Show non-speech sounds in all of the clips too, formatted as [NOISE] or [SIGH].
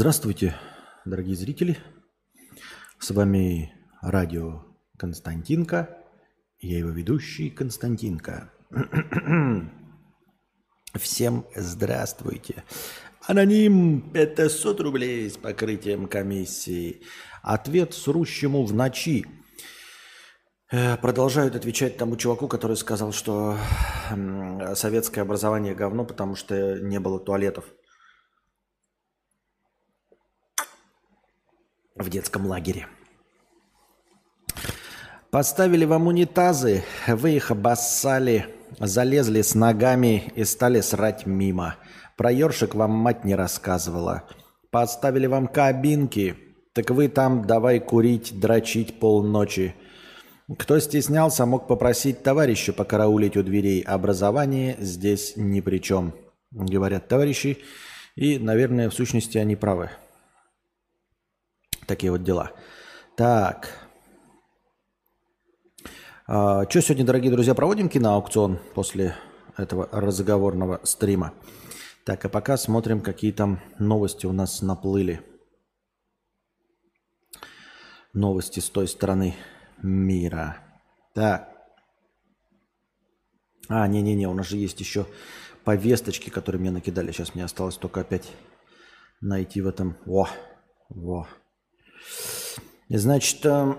Здравствуйте, дорогие зрители. С вами радио Константинка. Я его ведущий Константинка. [CLEARS THROAT] Всем здравствуйте. Аноним 500 рублей с покрытием комиссии. Ответ срущему в ночи. Э, Продолжают отвечать тому чуваку, который сказал, что советское образование говно, потому что не было туалетов в детском лагере. Поставили вам унитазы, вы их обоссали, залезли с ногами и стали срать мимо. Про ёршик вам мать не рассказывала. Поставили вам кабинки, так вы там давай курить, дрочить полночи. Кто стеснялся, мог попросить товарища покараулить у дверей. Образование здесь ни при чем, говорят товарищи. И, наверное, в сущности они правы. Такие вот дела. Так. А, что сегодня, дорогие друзья, проводим киноаукцион после этого разговорного стрима? Так, а пока смотрим, какие там новости у нас наплыли. Новости с той стороны мира. Так. А, не-не-не, у нас же есть еще повесточки, которые мне накидали. Сейчас мне осталось только опять найти в этом. Во, во. Значит, э,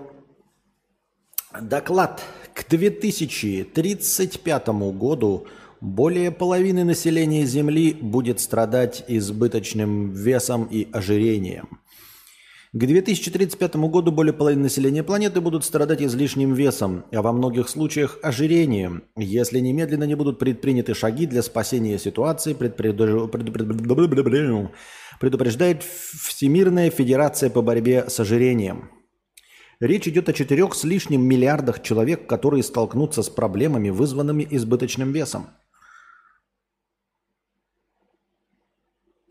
доклад к 2035 году более половины населения Земли будет страдать избыточным весом и ожирением. К 2035 году более половины населения планеты будут страдать излишним весом, а во многих случаях ожирением, если немедленно не будут предприняты шаги для спасения ситуации, предпредуж- предупреждает Всемирная Федерация по борьбе с ожирением. Речь идет о четырех с лишним миллиардах человек, которые столкнутся с проблемами, вызванными избыточным весом.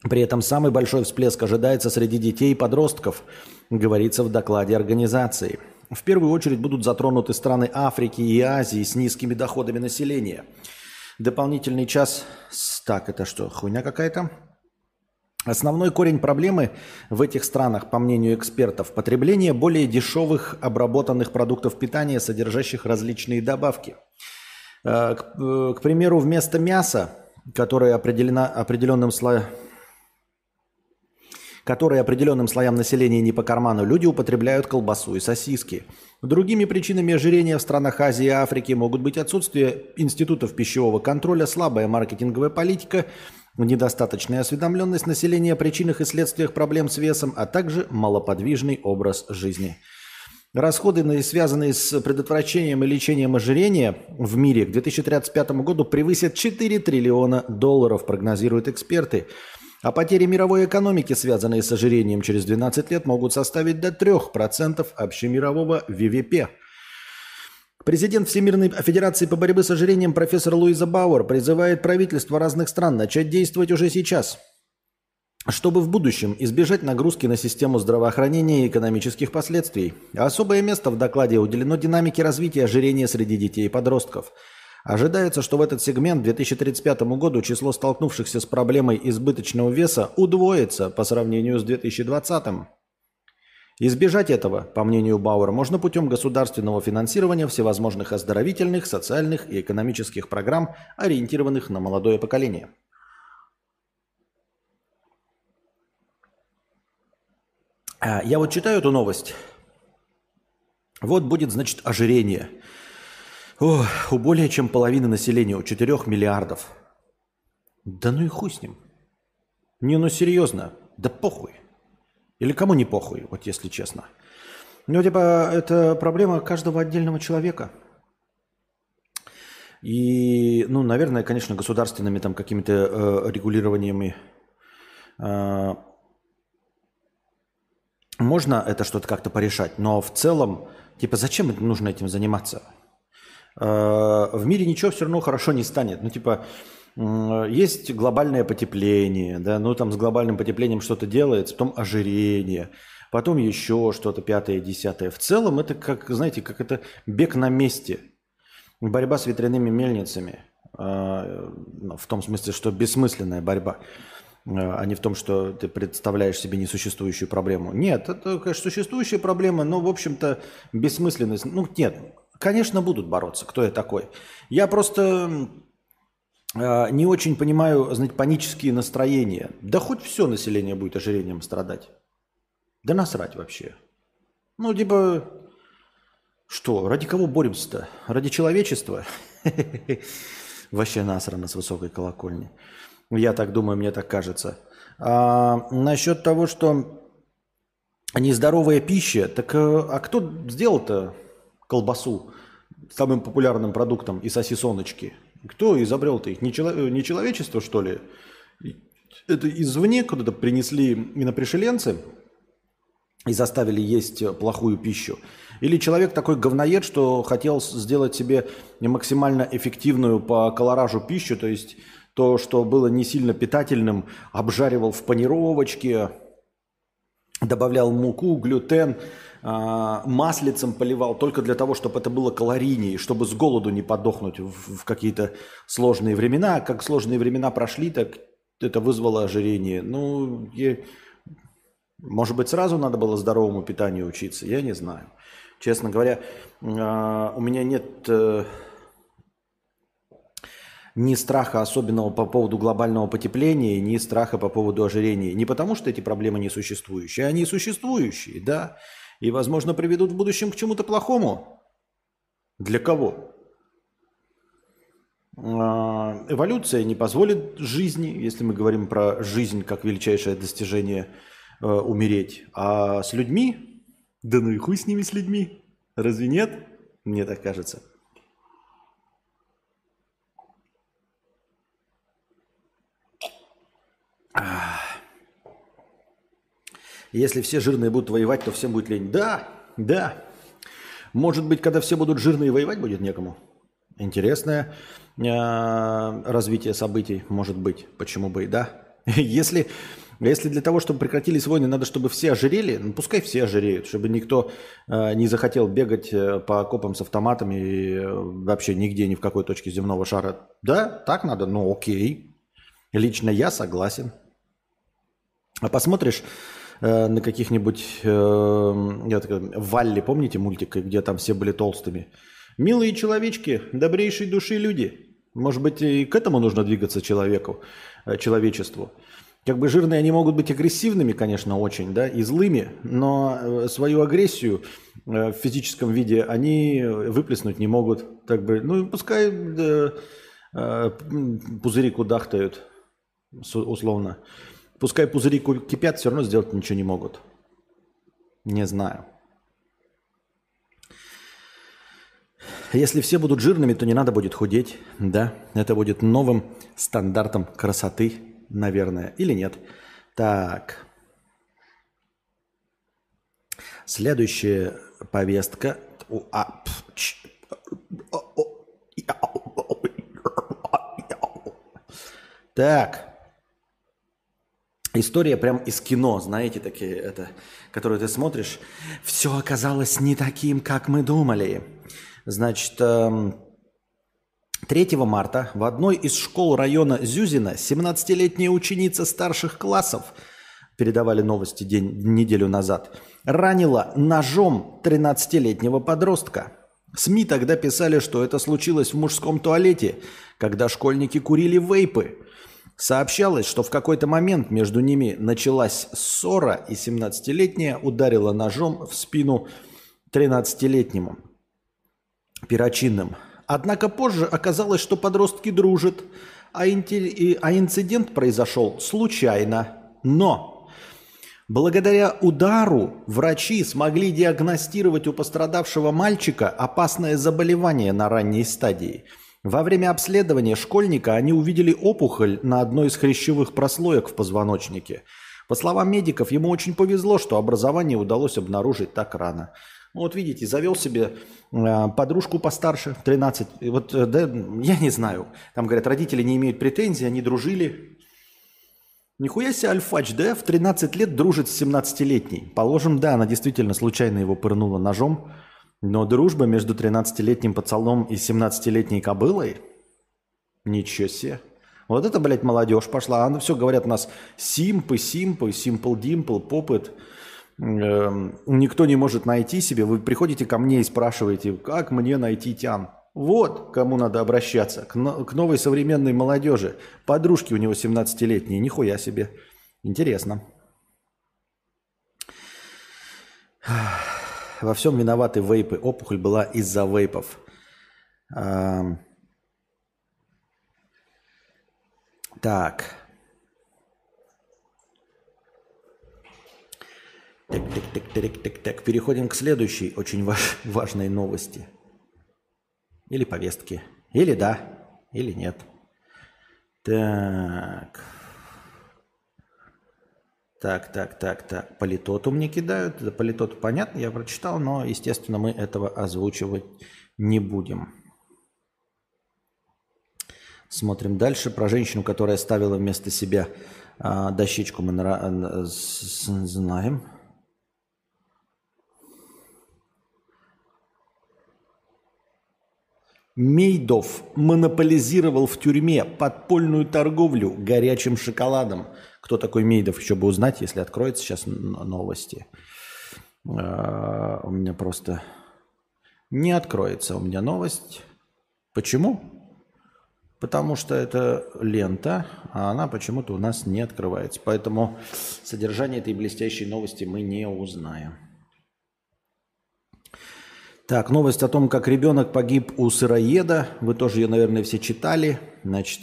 При этом самый большой всплеск ожидается среди детей и подростков, говорится в докладе организации. В первую очередь будут затронуты страны Африки и Азии с низкими доходами населения. Дополнительный час... Так, это что, хуйня какая-то? Основной корень проблемы в этих странах, по мнению экспертов, потребление более дешевых обработанных продуктов питания, содержащих различные добавки. Э, э, к примеру, вместо мяса, которое определено определенным слоем которые определенным слоям населения не по карману, люди употребляют колбасу и сосиски. Другими причинами ожирения в странах Азии и Африки могут быть отсутствие институтов пищевого контроля, слабая маркетинговая политика, недостаточная осведомленность населения о причинах и следствиях проблем с весом, а также малоподвижный образ жизни. Расходы, связанные с предотвращением и лечением ожирения в мире к 2035 году превысят 4 триллиона долларов, прогнозируют эксперты. А потери мировой экономики, связанные с ожирением через 12 лет, могут составить до 3% общемирового ВВП. Президент Всемирной Федерации по борьбе с ожирением профессор Луиза Бауэр призывает правительства разных стран начать действовать уже сейчас, чтобы в будущем избежать нагрузки на систему здравоохранения и экономических последствий. Особое место в докладе уделено динамике развития ожирения среди детей и подростков. Ожидается, что в этот сегмент к 2035 году число столкнувшихся с проблемой избыточного веса удвоится по сравнению с 2020. Избежать этого, по мнению Бауэр, можно путем государственного финансирования всевозможных оздоровительных, социальных и экономических программ, ориентированных на молодое поколение. А, Я вот читаю эту новость. Вот будет, значит, ожирение. О, у более чем половины населения, у 4 миллиардов. Да ну и хуй с ним. Не, ну серьезно, да похуй. Или кому не похуй, вот если честно. Ну, типа, это проблема каждого отдельного человека. И, ну, наверное, конечно, государственными там какими-то э, регулированиями э, можно это что-то как-то порешать, но в целом, типа, зачем нужно этим заниматься? Э, В мире ничего все равно хорошо не станет. Ну, типа, есть глобальное потепление, да, ну, там с глобальным потеплением что-то делается, потом ожирение, потом еще что-то пятое, десятое. В целом это как, знаете, как это бег на месте, борьба с ветряными мельницами, э, в том смысле, что бессмысленная борьба. а не в том, что ты представляешь себе несуществующую проблему. Нет, это, конечно, существующая проблема, но, в общем-то, бессмысленность. Ну, нет, конечно, будут бороться. Кто я такой? Я просто э, не очень понимаю, знаете, панические настроения. Да хоть все население будет ожирением страдать. Да насрать вообще. Ну, типа, что, ради кого боремся-то? Ради человечества? [LAUGHS] Вообще насрано с высокой колокольни. Я так думаю, мне так кажется. А, насчет того, что нездоровая пища, так э, а кто сделал-то колбасу самым популярным продуктом и сосисоночки? Кто изобрел-то их? Не, чело- не человечество, что ли? Это извне куда-то принесли инопришеленцы и заставили есть плохую пищу? Или человек такой говноед, что хотел сделать себе максимально эффективную по колоражу пищу, то есть то, что было не сильно питательным, обжаривал в панировочке, добавлял муку, глютен, маслицем поливал только для того, чтобы это было калорийнее, чтобы с голоду не подохнуть в, какие-то сложные времена. Как сложные времена прошли, так это вызвало ожирение. Ну, и, может быть, сразу надо было здоровому питанию учиться, я не знаю. Честно говоря, а, у меня нет э, ни страха особенного по поводу глобального потепления, ни страха по поводу ожирения. Не потому, что эти проблемы не существующие, они существующие, да, и, возможно, приведут в будущем к чему-то плохому. Для кого? А, эволюция не позволит жизни, если мы говорим про жизнь как величайшее достижение, э, умереть. А с людьми? Да ну и хуй с ними, с людьми. Разве нет? Мне так кажется. Если все жирные будут воевать, то всем будет лень. Да, да. Может быть, когда все будут жирные, воевать будет некому. Интересное э, развитие событий, может быть. Почему бы и да. [LAUGHS] Если, если для того, чтобы прекратились войны, надо, чтобы все ожирели, ну пускай все ожиреют, чтобы никто э, не захотел бегать э, по окопам с автоматами и э, вообще нигде, ни в какой точке земного шара. Да, так надо, ну окей. Лично я согласен. А посмотришь э, на каких-нибудь э, я так, Валли, помните мультик, где там все были толстыми? Милые человечки, добрейшей души люди. Может быть, и к этому нужно двигаться человеку, э, человечеству. Как бы жирные они могут быть агрессивными, конечно, очень, да, и злыми, но э, свою агрессию в физическом виде они выплеснуть не могут. Так бы, ну, пускай э, пузыри кудахтают, условно. Пускай пузыри кипят, все равно сделать ничего не могут. Не знаю. Если все будут жирными, то не надо будет худеть, да? Это будет новым стандартом красоты, наверное, или нет. Так. Следующая повестка. Так. История прям из кино, знаете, такие, это, которую ты смотришь. Все оказалось не таким, как мы думали. Значит, 3 эм, марта в одной из школ района Зюзина 17-летняя ученица старших классов, передавали новости день, неделю назад, ранила ножом 13-летнего подростка. СМИ тогда писали, что это случилось в мужском туалете, когда школьники курили вейпы – Сообщалось, что в какой-то момент между ними началась ссора, и 17-летняя ударила ножом в спину 13-летнему перочинным. Однако позже оказалось, что подростки дружат, а, инти... а инцидент произошел случайно. Но благодаря удару врачи смогли диагностировать у пострадавшего мальчика опасное заболевание на ранней стадии – во время обследования школьника они увидели опухоль на одной из хрящевых прослоек в позвоночнике. По словам медиков, ему очень повезло, что образование удалось обнаружить так рано. Вот видите, завел себе э, подружку постарше, 13. Вот, э, да, я не знаю. Там говорят, родители не имеют претензий, они дружили. Нихуя себе альфач, да? В 13 лет дружит с 17-летней. Положим, да, она действительно случайно его пырнула ножом. Но дружба между 13-летним пацаном и 17-летней кобылой? Ничего себе. Вот это, блядь, молодежь пошла. А все говорят у нас симпы, симпы, симпл димпл, попыт. Эм, никто не может найти себе. Вы приходите ко мне и спрашиваете, как мне найти тян. Вот кому надо обращаться. К, но, к новой современной молодежи. Подружки у него 17-летние. Нихуя себе. Интересно. Во всем виноваты вейпы. Опухоль была из-за вейпов. Эм... Так. Так, так, так, так, так, так. Переходим к следующей очень важ, [LAUGHS] важной новости. Или повестке. Или да, или нет. Так. Так, так, так, так. Политоту мне кидают. Политоту понятно, я прочитал, но, естественно, мы этого озвучивать не будем. Смотрим дальше. Про женщину, которая ставила вместо себя а, дощечку, мы на, знаем. Мейдов монополизировал в тюрьме подпольную торговлю горячим шоколадом. Кто такой Мейдов, еще бы узнать, если откроется сейчас новости. А, у меня просто не откроется у меня новость. Почему? Потому что это лента, а она почему-то у нас не открывается. Поэтому содержание этой блестящей новости мы не узнаем. Так, новость о том, как ребенок погиб у сыроеда. Вы тоже ее, наверное, все читали. Значит,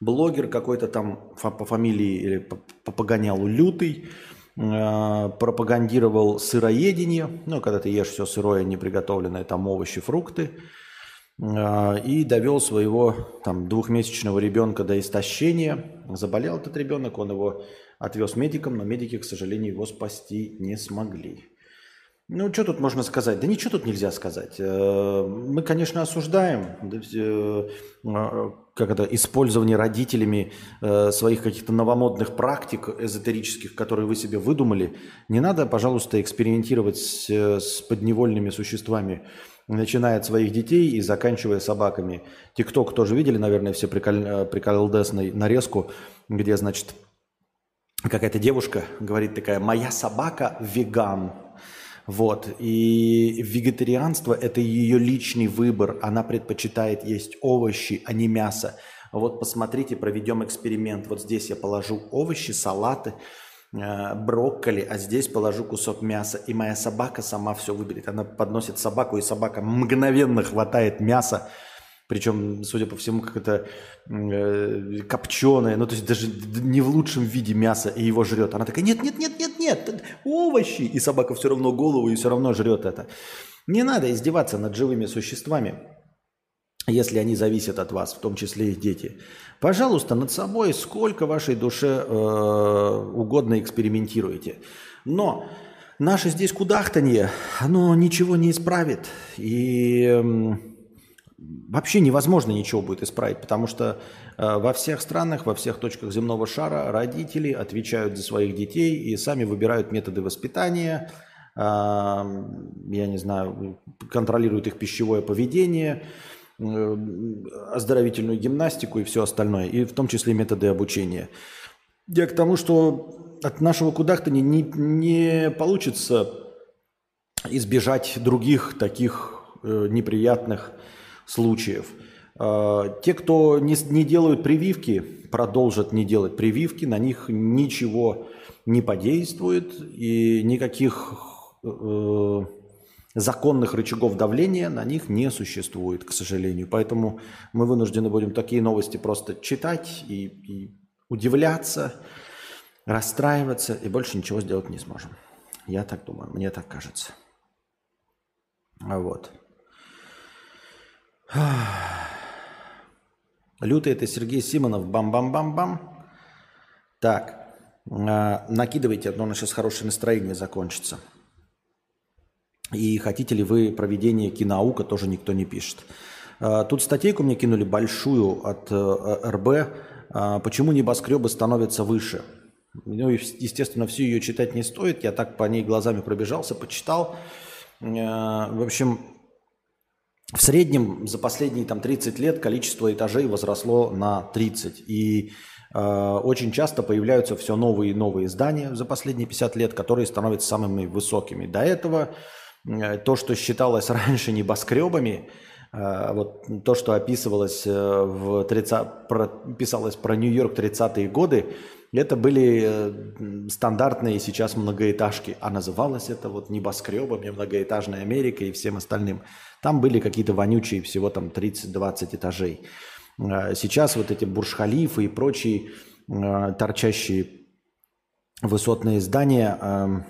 блогер какой-то там по фамилии или по погонялу Лютый э, пропагандировал сыроедение. Ну, когда ты ешь все сырое, неприготовленное, там овощи, фрукты – а, и довел своего там, двухмесячного ребенка до истощения. Заболел этот ребенок, он его отвез медикам, но медики, к сожалению, его спасти не смогли. Ну, что тут можно сказать? Да ничего тут нельзя сказать. Э, мы, конечно, осуждаем э, как это, использование родителями э, своих каких-то новомодных практик эзотерических, которые вы себе выдумали. Не надо, пожалуйста, экспериментировать с, с подневольными существами начиная от своих детей и заканчивая собаками. Тикток тоже видели, наверное, все прикол... приколдесной нарезку, где, значит, какая-то девушка говорит такая, моя собака веган. Вот. И вегетарианство – это ее личный выбор. Она предпочитает есть овощи, а не мясо. Вот посмотрите, проведем эксперимент. Вот здесь я положу овощи, салаты – Э, брокколи, а здесь положу кусок мяса, и моя собака сама все выберет. Она подносит собаку, и собака мгновенно хватает мясо, причем, судя по всему, как это э, копченое, ну то есть даже не в лучшем виде мяса, и его жрет. Она такая, нет, нет, нет, нет, нет, овощи, и собака все равно голову, и все равно жрет это. Не надо издеваться над живыми существами если они зависят от вас, в том числе и дети. Пожалуйста, над собой сколько вашей душе э, угодно экспериментируете. Но наше здесь кудахтанье, оно ничего не исправит. И э, вообще невозможно ничего будет исправить, потому что э, во всех странах, во всех точках земного шара родители отвечают за своих детей и сами выбирают методы воспитания, я не знаю, контролируют их пищевое поведение – Э, оздоровительную гимнастику и все остальное, и в том числе методы обучения. Я к тому, что от нашего кудахтани не, не получится избежать других таких э, неприятных случаев. Э, те, кто не, не делают прививки, продолжат не делать прививки, на них ничего не подействует и никаких э, законных рычагов давления на них не существует, к сожалению. Поэтому мы вынуждены будем такие новости просто читать и, и удивляться, расстраиваться, и больше ничего сделать не сможем. Я так думаю, мне так кажется. А вот. Лютый это Сергей Симонов. Бам-бам-бам-бам. Так, а, накидывайте, одно на сейчас хорошее настроение закончится. И хотите ли вы проведение кинаука, тоже никто не пишет. А, тут статейку мне кинули большую от э, РБ. А, Почему небоскребы становятся выше? Ну, естественно, всю ее читать не стоит. Я так по ней глазами пробежался, почитал. В общем, в среднем за последние там, 30 лет количество этажей возросло на 30. И э, очень часто появляются все новые и новые здания за последние 50 лет, которые становятся самыми высокими. До этого э, то, что считалось [LAUGHS] раньше небоскребами, э, вот то, что описывалось э, в 30, про, писалось про Нью-Йорк 30-е годы, это были э, стандартные сейчас многоэтажки, а называлось это вот небоскребами, многоэтажной Америкой и всем остальным. Там были какие-то вонючие, всего там 30-20 этажей. Э, сейчас вот эти бурж-халифы и прочие э, торчащие высотные здания,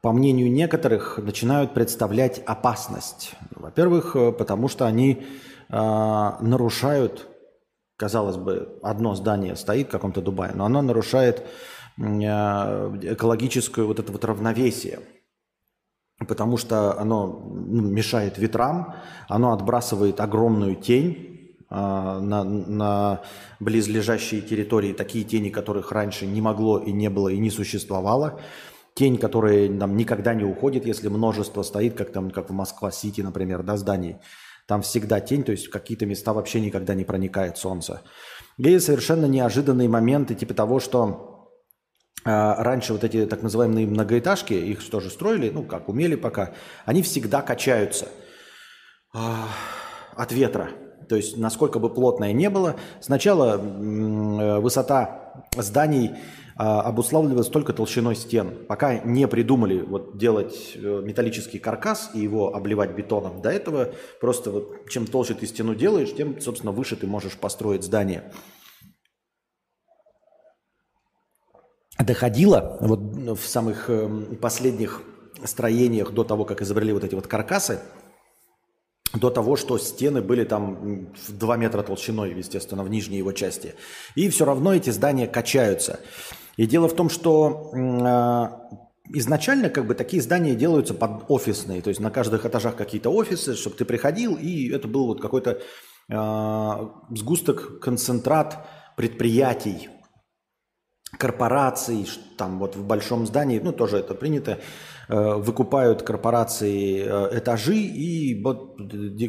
по мнению некоторых, начинают представлять опасность. Во-первых, потому что они нарушают казалось бы, одно здание стоит в каком-то Дубае, но оно нарушает э, экологическое вот это вот равновесие, потому что оно ну, мешает ветрам, оно отбрасывает огромную тень э, на, на близлежащие территории, такие тени, которых раньше не могло и не было и не существовало. Тень, которая там никогда не уходит, если множество стоит, как там, как в Москва-Сити, например, да, зданий. Там всегда тень, то есть в какие-то места вообще никогда не проникает солнце. И совершенно неожиданные моменты, типа того, что э, раньше вот эти так называемые многоэтажки, их тоже строили, ну как, умели пока, они всегда качаются э, от ветра. То есть насколько бы плотное не было, сначала э, высота зданий обуславливалось только толщиной стен. Пока не придумали вот делать э, металлический каркас и его обливать бетоном, до этого просто вот чем толще ты стену делаешь, тем, собственно, выше ты можешь построить здание. Доходило вот в самых эм, последних строениях до того, как изобрели вот эти вот каркасы, до того, что стены были там в 2 метра толщиной, естественно, в нижней его части. И все равно эти здания качаются. И дело в том, что э, изначально как бы такие здания делаются под офисные, то есть на каждых этажах какие-то офисы, чтобы ты приходил, и это был вот какой-то э, сгусток, концентрат предприятий, корпораций, там вот в большом здании, ну тоже это принято, выкупают корпорации э, этажи и вот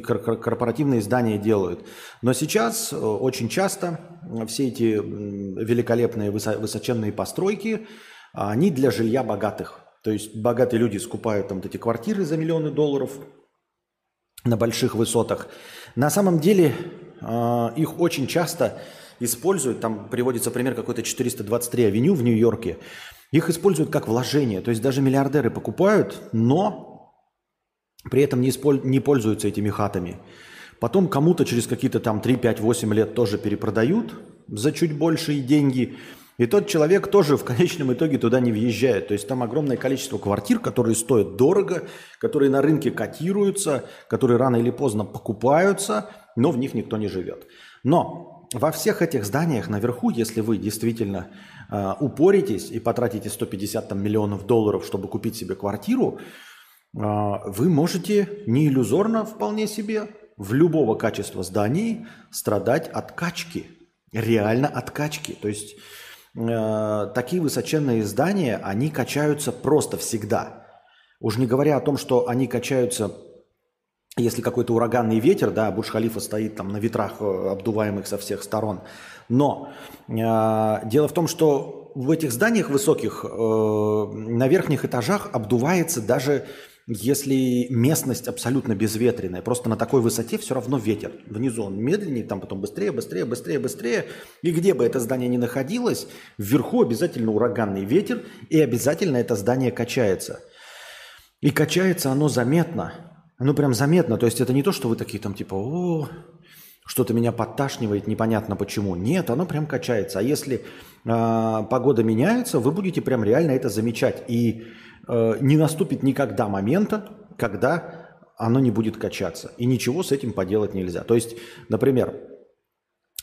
корпоративные здания делают. Но сейчас э, очень часто все эти великолепные высоченные постройки, они для жилья богатых. То есть богатые люди скупают там вот эти квартиры за миллионы долларов на больших высотах. На самом деле их очень часто используют, там приводится пример какой-то 423 авеню в Нью-Йорке, их используют как вложение. То есть даже миллиардеры покупают, но при этом не, исполь... не пользуются этими хатами. Потом кому-то через какие-то там 3, 5, 8 лет тоже перепродают за чуть большие деньги. И тот человек тоже в конечном итоге туда не въезжает. То есть там огромное количество квартир, которые стоят дорого, которые на рынке котируются, которые рано или поздно покупаются, но в них никто не живет. Но во всех этих зданиях наверху, если вы действительно упоритесь и потратите 150 там, миллионов долларов, чтобы купить себе квартиру, э, вы можете не иллюзорно вполне себе в любого качества зданий страдать от качки. Реально от качки. То есть э, такие высоченные здания, они качаются просто всегда. Уж не говоря о том, что они качаются если какой-то ураганный ветер, да, Бурж-Халифа стоит там на ветрах, э, обдуваемых со всех сторон. Но э, дело в том, что в этих зданиях высоких э, на верхних этажах обдувается даже если местность абсолютно безветренная. Просто на такой высоте все равно ветер. Внизу он медленнее, там потом быстрее, быстрее, быстрее, быстрее. И где бы это здание ни находилось, вверху обязательно ураганный ветер, и обязательно это здание качается. И качается оно заметно. Ну, прям заметно. То есть это не то, что вы такие там типа, о, что-то меня подташнивает, непонятно почему. Нет, оно прям качается. А если э, погода меняется, вы будете прям реально это замечать. И э, не наступит никогда момента, когда оно не будет качаться. И ничего с этим поделать нельзя. То есть, например,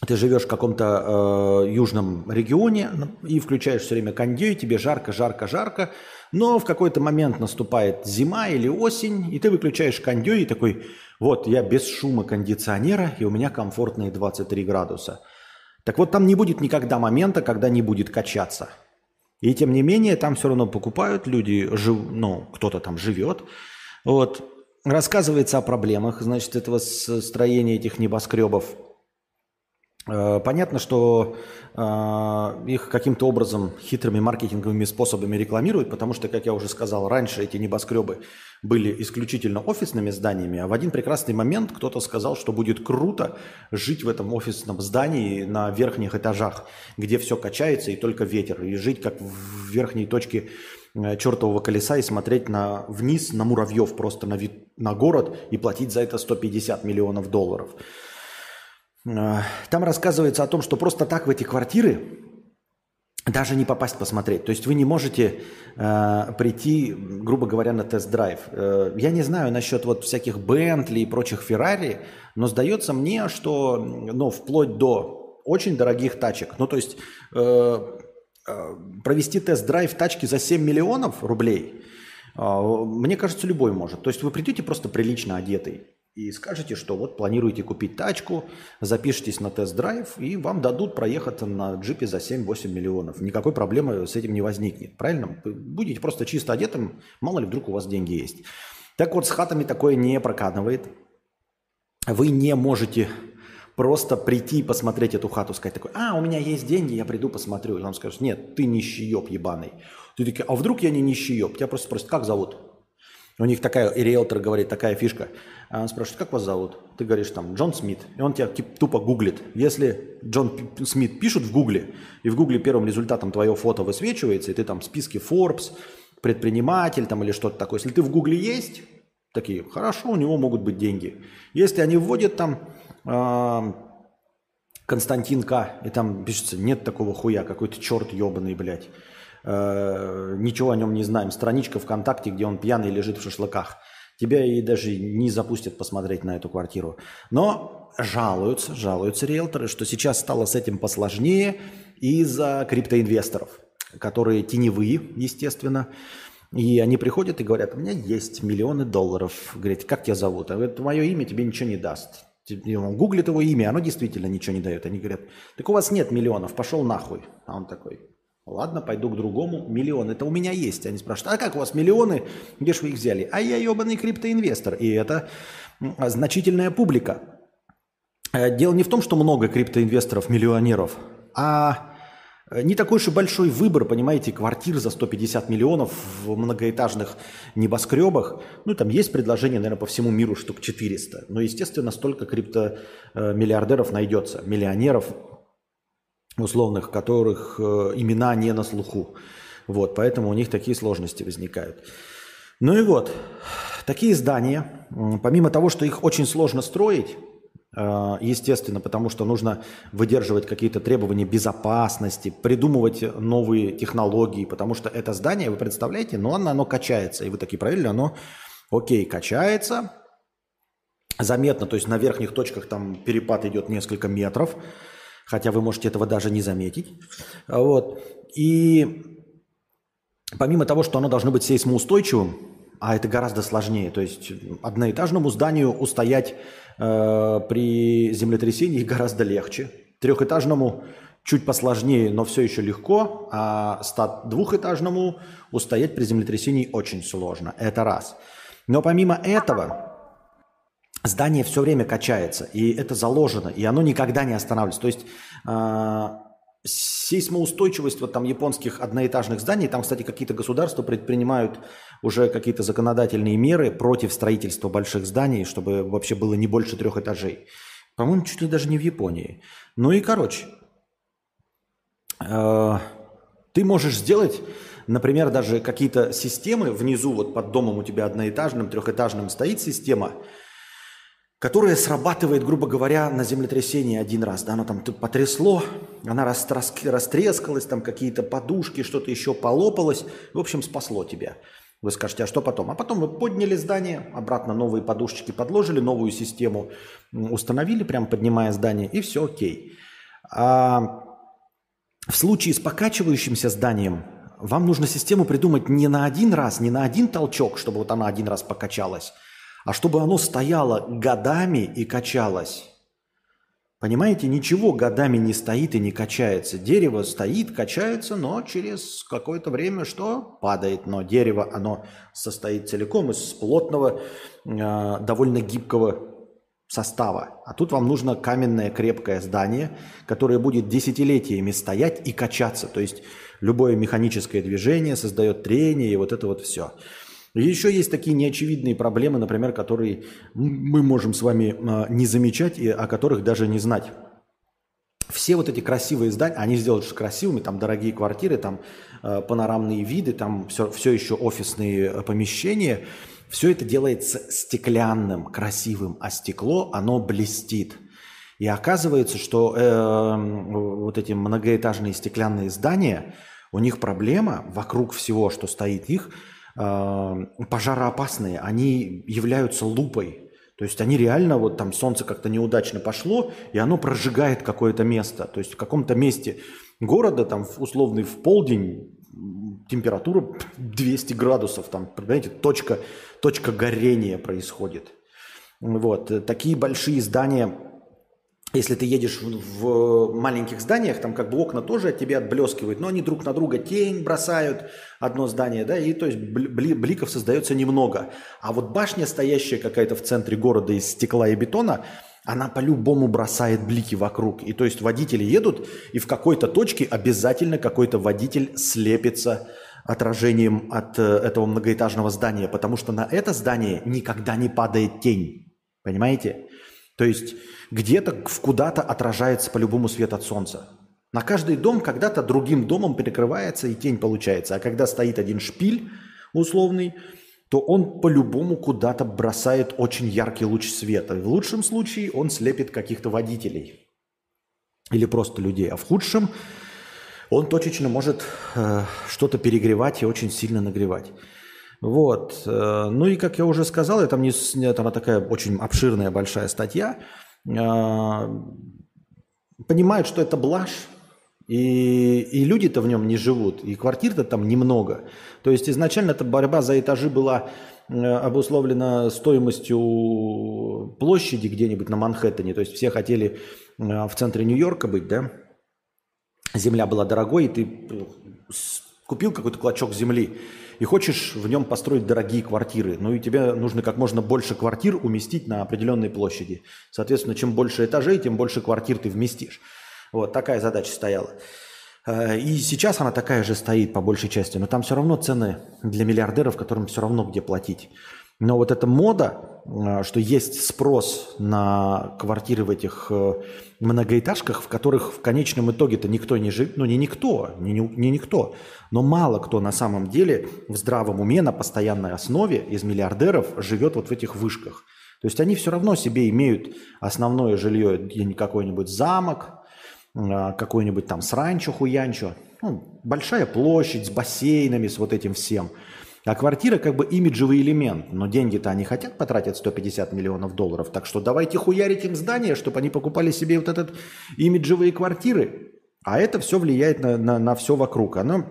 ты живешь в каком-то э, южном регионе и включаешь все время кондей, тебе жарко, жарко, жарко, но в какой-то момент наступает зима или осень, и ты выключаешь кондей и такой, вот, я без шума кондиционера, и у меня комфортные 23 градуса. Так вот, там не будет никогда момента, когда не будет качаться. И тем не менее, там все равно покупают люди, жив, ну, кто-то там живет. Вот. рассказывается о проблемах, значит, этого строения этих небоскребов. Э, понятно, что э, их каким-то образом хитрыми маркетинговыми способами рекламируют, потому что, как я уже сказал, раньше эти небоскребы были исключительно офисными зданиями, а в один прекрасный момент кто-то сказал, что будет круто жить в этом офисном здании на верхних этажах, где все качается и только ветер, и жить как в верхней точке э, чертового колеса и смотреть на, вниз на муравьев просто на, вид, на город и платить за это 150 миллионов долларов. Э, там рассказывается о том, что просто так в эти квартиры даже не попасть посмотреть. То есть вы не можете э, прийти, грубо говоря, на тест-драйв. Э, я не знаю насчет вот всяких Бентли и прочих Феррари, но сдается мне, что ну, вплоть до очень дорогих тачек, ну то есть э, э, провести тест-драйв тачки за 7 миллионов рублей, э, мне кажется, любой может. То есть вы придете просто прилично одетый, и скажете, что вот планируете купить тачку, запишитесь на тест-драйв, и вам дадут проехаться на джипе за 7-8 миллионов. Никакой проблемы с этим не возникнет. Правильно? Будете просто чисто одетым, мало ли вдруг у вас деньги есть. Так вот, с хатами такое не прокатывает. Вы не можете просто прийти и посмотреть эту хату, сказать такой, а, у меня есть деньги, я приду посмотрю. И вам скажут, нет, ты нищеёб ебаный. Ты такой, а вдруг я не нищеёб? Тебя просто спросят, как зовут? У них такая, и риэлтор говорит, такая фишка. А он спрашивает, как вас зовут? Ты говоришь там, Джон Смит. И он тебя тупо гуглит. Если Джон Смит пишут в гугле, и в гугле первым результатом твое фото высвечивается, и ты там в списке Forbes, предприниматель там или что-то такое. Если ты в гугле есть, такие, хорошо, у него могут быть деньги. Если они вводят там э, Константин К, и там пишется, нет такого хуя, какой-то черт ебаный, блядь. Э, ничего о нем не знаем. Страничка ВКонтакте, где он пьяный лежит в шашлыках. Тебя и даже не запустят посмотреть на эту квартиру. Но жалуются, жалуются риэлторы, что сейчас стало с этим посложнее из-за криптоинвесторов, которые теневые, естественно. И они приходят и говорят, у меня есть миллионы долларов. Говорит, как тебя зовут? А говорит, мое имя тебе ничего не даст. Он гуглит его имя, оно действительно ничего не дает. Они говорят, так у вас нет миллионов, пошел нахуй. А он такой, Ладно, пойду к другому. Миллион. Это у меня есть. Они спрашивают, а как у вас миллионы? Где же вы их взяли? А я ебаный криптоинвестор. И это значительная публика. Э, дело не в том, что много криптоинвесторов, миллионеров, а э, не такой уж и большой выбор, понимаете, квартир за 150 миллионов в многоэтажных небоскребах. Ну, там есть предложение, наверное, по всему миру штук 400. Но, естественно, столько криптомиллиардеров найдется, миллионеров, условных, которых э, имена не на слуху. Вот, поэтому у них такие сложности возникают. Ну и вот, такие здания, помимо того, что их очень сложно строить, э, естественно, потому что нужно выдерживать какие-то требования безопасности, придумывать новые технологии, потому что это здание, вы представляете, но оно, оно качается. И вы такие, правильно, оно, окей, качается, заметно, то есть на верхних точках там перепад идет несколько метров, хотя вы можете этого даже не заметить. Вот. И помимо того, что оно должно быть сейсмоустойчивым, а это гораздо сложнее, то есть одноэтажному зданию устоять э, при землетрясении гораздо легче, трехэтажному чуть посложнее, но все еще легко, а двухэтажному устоять при землетрясении очень сложно. Это раз. Но помимо этого, здание все время качается, и это заложено, и оно никогда не останавливается. То есть э, сейсмоустойчивость вот там японских одноэтажных зданий, там, кстати, какие-то государства предпринимают уже какие-то законодательные меры против строительства больших зданий, чтобы вообще было не больше трех этажей. По-моему, чуть ли даже не в Японии. Ну и, короче, э, ты можешь сделать, например, даже какие-то системы внизу, вот под домом у тебя одноэтажным, трехэтажным стоит система – которая срабатывает, грубо говоря, на землетрясении один раз. Да, оно там потрясло, она растрескалась, там какие-то подушки, что-то еще полопалось. В общем, спасло тебя. Вы скажете, а что потом? А потом вы подняли здание, обратно новые подушечки подложили, новую систему установили, прям поднимая здание, и все окей. А в случае с покачивающимся зданием вам нужно систему придумать не на один раз, не на один толчок, чтобы вот она один раз покачалась, а чтобы оно стояло годами и качалось. Понимаете, ничего годами не стоит и не качается. Дерево стоит, качается, но через какое-то время что? Падает. Но дерево, оно состоит целиком из плотного, э, довольно гибкого состава. А тут вам нужно каменное крепкое здание, которое будет десятилетиями стоять и качаться. То есть любое механическое движение создает трение и вот это вот все. Еще есть такие неочевидные проблемы, например, которые мы можем с вами а, не замечать и о которых даже не знать. Все вот эти красивые здания, они сделают красивыми, там дорогие квартиры, там э, панорамные виды, там все, все еще офисные э, помещения. Все это делается стеклянным, красивым, а стекло, оно блестит. И оказывается, что э, вот эти многоэтажные стеклянные здания – у них проблема вокруг всего, что стоит их, пожароопасные, они являются лупой. То есть они реально, вот там солнце как-то неудачно пошло, и оно прожигает какое-то место. То есть в каком-то месте города, там условный в полдень, температура [LAUGHS] 200 градусов, там, понимаете, точка, точка горения происходит. Вот. Такие большие здания если ты едешь в, маленьких зданиях, там как бы окна тоже от тебя отблескивают, но они друг на друга тень бросают, одно здание, да, и то есть бликов создается немного. А вот башня, стоящая какая-то в центре города из стекла и бетона, она по-любому бросает блики вокруг. И то есть водители едут, и в какой-то точке обязательно какой-то водитель слепится отражением от э, этого многоэтажного здания, потому что на это здание никогда не падает тень. Понимаете? То есть где-то куда-то отражается по-любому свет от солнца. На каждый дом когда-то другим домом перекрывается и тень получается. А когда стоит один шпиль условный, то он по-любому куда-то бросает очень яркий луч света. В лучшем случае он слепит каких-то водителей или просто людей. А в худшем он точечно может э, что-то перегревать и очень сильно нагревать. Вот. Э, ну и, как я уже сказал, это там, не, там такая очень обширная большая статья. Э, понимают, что это блажь, и, и люди-то в нем не живут, и квартир-то там немного. То есть изначально эта борьба за этажи была э, обусловлена стоимостью площади где-нибудь на Манхэттене. То есть все хотели в центре Нью-Йорка быть, да? Земля была дорогой, и ты купил какой-то клочок земли, и хочешь в нем построить дорогие квартиры, ну и тебе нужно как можно больше квартир уместить на определенной площади. Соответственно, чем больше этажей, тем больше квартир ты вместишь. Вот такая задача стояла. Э, и сейчас она такая же стоит по большей части, но там все равно цены для миллиардеров, которым все равно где платить. Но вот эта мода, э, что есть спрос на квартиры в этих э, многоэтажках, в которых в конечном итоге-то никто не живет, ну не никто, не, не никто, но мало кто на самом деле в здравом уме на постоянной основе из миллиардеров живет вот в этих вышках. То есть они все равно себе имеют основное жилье, какой-нибудь замок, э, какой-нибудь там сранчо-хуянчо, ну, большая площадь с бассейнами, с вот этим всем – а квартира как бы имиджевый элемент, но деньги-то они хотят потратить 150 миллионов долларов, так что давайте хуярить им здание, чтобы они покупали себе вот этот имиджевые квартиры. А это все влияет на, на, на все вокруг. Оно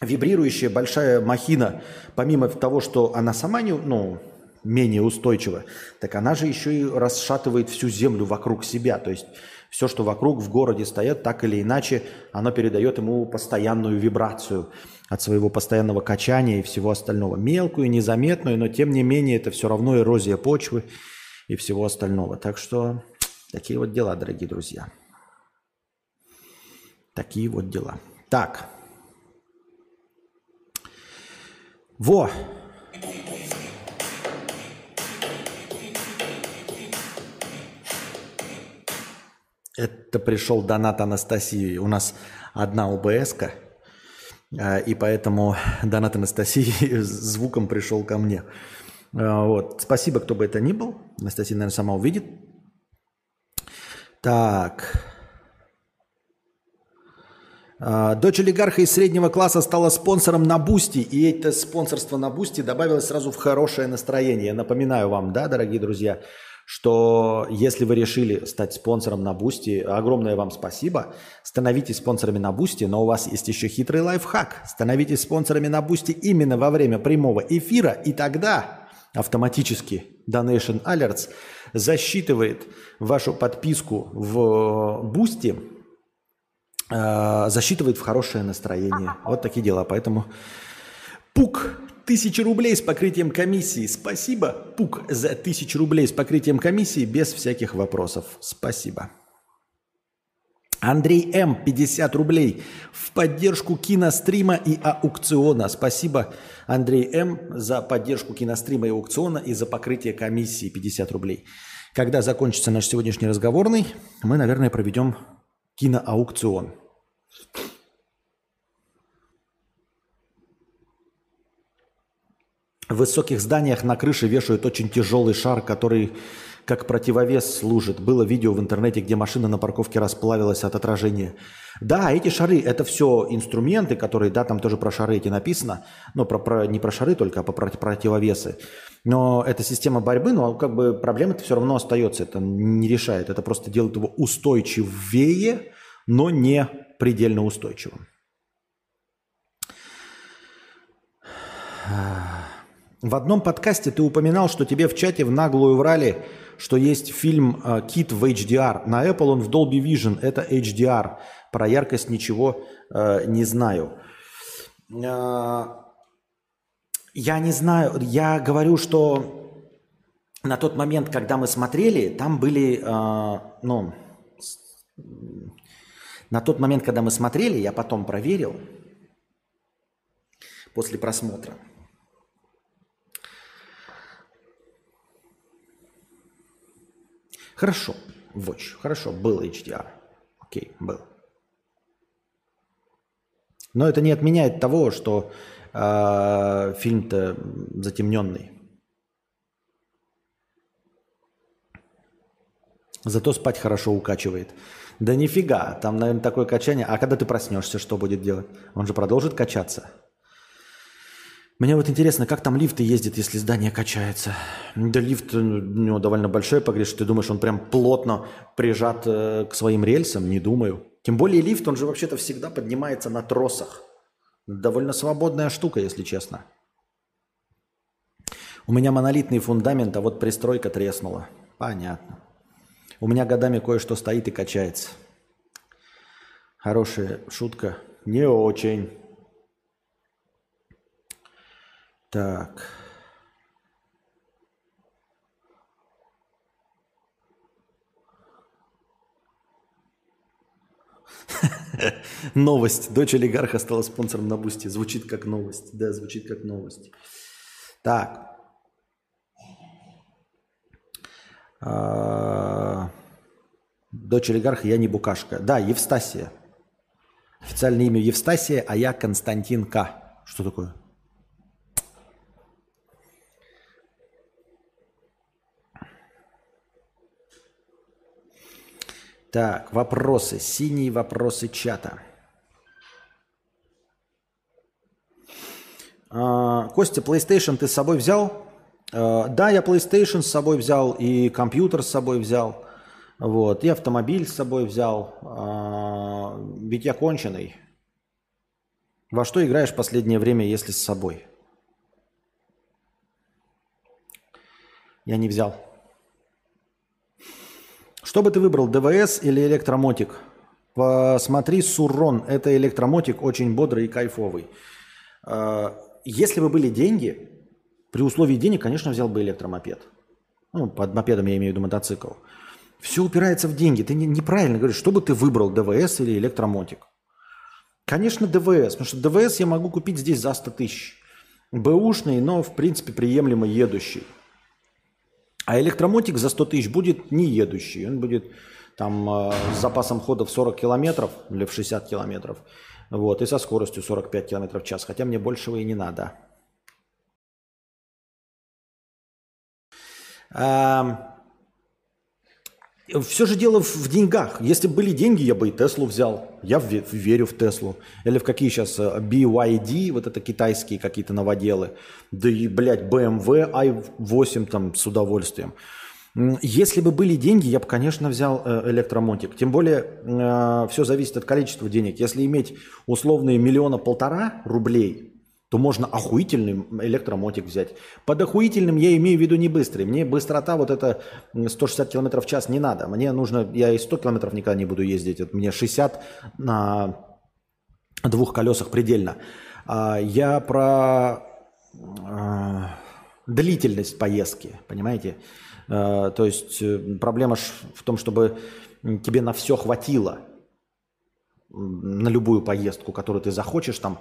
вибрирующая большая махина, помимо того, что она сама не, ну, менее устойчива, так она же еще и расшатывает всю землю вокруг себя. То есть все, что вокруг в городе стоит, так или иначе, оно передает ему постоянную вибрацию от своего постоянного качания и всего остального. Мелкую, незаметную, но тем не менее это все равно эрозия почвы и всего остального. Так что такие вот дела, дорогие друзья. Такие вот дела. Так. Во! Это пришел донат Анастасии. У нас одна ОБС-ка – а, и поэтому донат Анастасии [LAUGHS] звуком пришел ко мне. А, вот. Спасибо, кто бы это ни был. Анастасия, наверное, сама увидит. Так. А, дочь олигарха из среднего класса стала спонсором на Бусти, и это спонсорство на Бусти добавилось сразу в хорошее настроение. Напоминаю вам, да, дорогие друзья, что если вы решили стать спонсором на Бусти, огромное вам спасибо. Становитесь спонсорами на Бусти, но у вас есть еще хитрый лайфхак. Становитесь спонсорами на Бусти именно во время прямого эфира, и тогда автоматически Donation Alerts засчитывает вашу подписку в Бусти, э, засчитывает в хорошее настроение. Вот такие дела. Поэтому Пук, тысяча рублей с покрытием комиссии. Спасибо, Пук, за тысячу рублей с покрытием комиссии без всяких вопросов. Спасибо. Андрей М. 50 рублей в поддержку кинострима и аукциона. Спасибо, Андрей М. за поддержку кинострима и аукциона и за покрытие комиссии 50 рублей. Когда закончится наш сегодняшний разговорный, мы, наверное, проведем киноаукцион. В высоких зданиях на крыше вешают очень тяжелый шар, который как противовес служит. Было видео в интернете, где машина на парковке расплавилась от отражения. Да, эти шары – это все инструменты, которые, да, там тоже про шары эти написано, но про, про, не про шары только, а по противовесы. Но это система борьбы, но как бы проблема-то все равно остается, это не решает. Это просто делает его устойчивее, но не предельно устойчивым. В одном подкасте ты упоминал, что тебе в чате в наглую врали, что есть фильм э, «Кит» в HDR. На Apple он в Dolby Vision, это HDR. Про яркость ничего э, не знаю. Э, я не знаю, я говорю, что на тот момент, когда мы смотрели, там были, э, ну, на тот момент, когда мы смотрели, я потом проверил после просмотра – Хорошо, Watch, хорошо, был HDR. Окей, был. Но это не отменяет того, что э, фильм-то затемненный. Зато спать хорошо укачивает. Да нифига, там, наверное, такое качание. А когда ты проснешься, что будет делать? Он же продолжит качаться. Мне вот интересно, как там лифты ездят, если здание качается? Да лифт у него довольно большой погреш. Ты думаешь, он прям плотно прижат э, к своим рельсам? Не думаю. Тем более лифт, он же вообще-то всегда поднимается на тросах. Довольно свободная штука, если честно. У меня монолитный фундамент, а вот пристройка треснула. Понятно. У меня годами кое-что стоит и качается. Хорошая шутка. Не очень. Так. [LAUGHS] Новость. Дочь олигарха стала спонсором на Бусти. Звучит как новость. Да, звучит как новость. Так. А, дочь олигарха, я не букашка. Да, Евстасия. Официальное имя Евстасия, а я Константин К. Что такое? Так, вопросы. Синие вопросы чата. А, Костя, PlayStation ты с собой взял? А, да, я PlayStation с собой взял, и компьютер с собой взял. Вот, и автомобиль с собой взял. А, ведь я конченый. Во что играешь в последнее время, если с собой? Я не взял. Что бы ты выбрал, ДВС или электромотик? Посмотри Суррон. Это электромотик очень бодрый и кайфовый. А, если бы были деньги, при условии денег, конечно, взял бы электромопед. Ну, под мопедом я имею в виду мотоцикл. Все упирается в деньги. Ты неправильно говоришь, что бы ты выбрал, ДВС или электромотик? Конечно, ДВС, потому что ДВС я могу купить здесь за 100 тысяч. Бэушный, но, в принципе, приемлемо едущий. А электромотик за 100 тысяч будет не едущий. Он будет там э, с запасом хода в 40 километров или в 60 километров. Вот, и со скоростью 45 километров в час. Хотя мне большего и не надо. А, все же дело в деньгах. Если бы были деньги, я бы и Теслу взял. Я верю в Теслу. Или в какие сейчас э, BYD, вот это китайские какие-то новоделы. Да и, блядь, BMW i8 там с удовольствием. Если бы были деньги, я бы, конечно, взял э, электромотик. Тем более, э, все зависит от количества денег. Если иметь условные миллиона полтора рублей, то можно охуительный электромотик взять. Под охуительным я имею в виду не быстрый. Мне быстрота вот это 160 км в час не надо. Мне нужно, я и 100 км никогда не буду ездить. Это мне 60 на двух колесах предельно. А я про а, длительность поездки, понимаете? А, то есть э, проблема в том, чтобы тебе на все хватило, на любую поездку, которую ты захочешь, там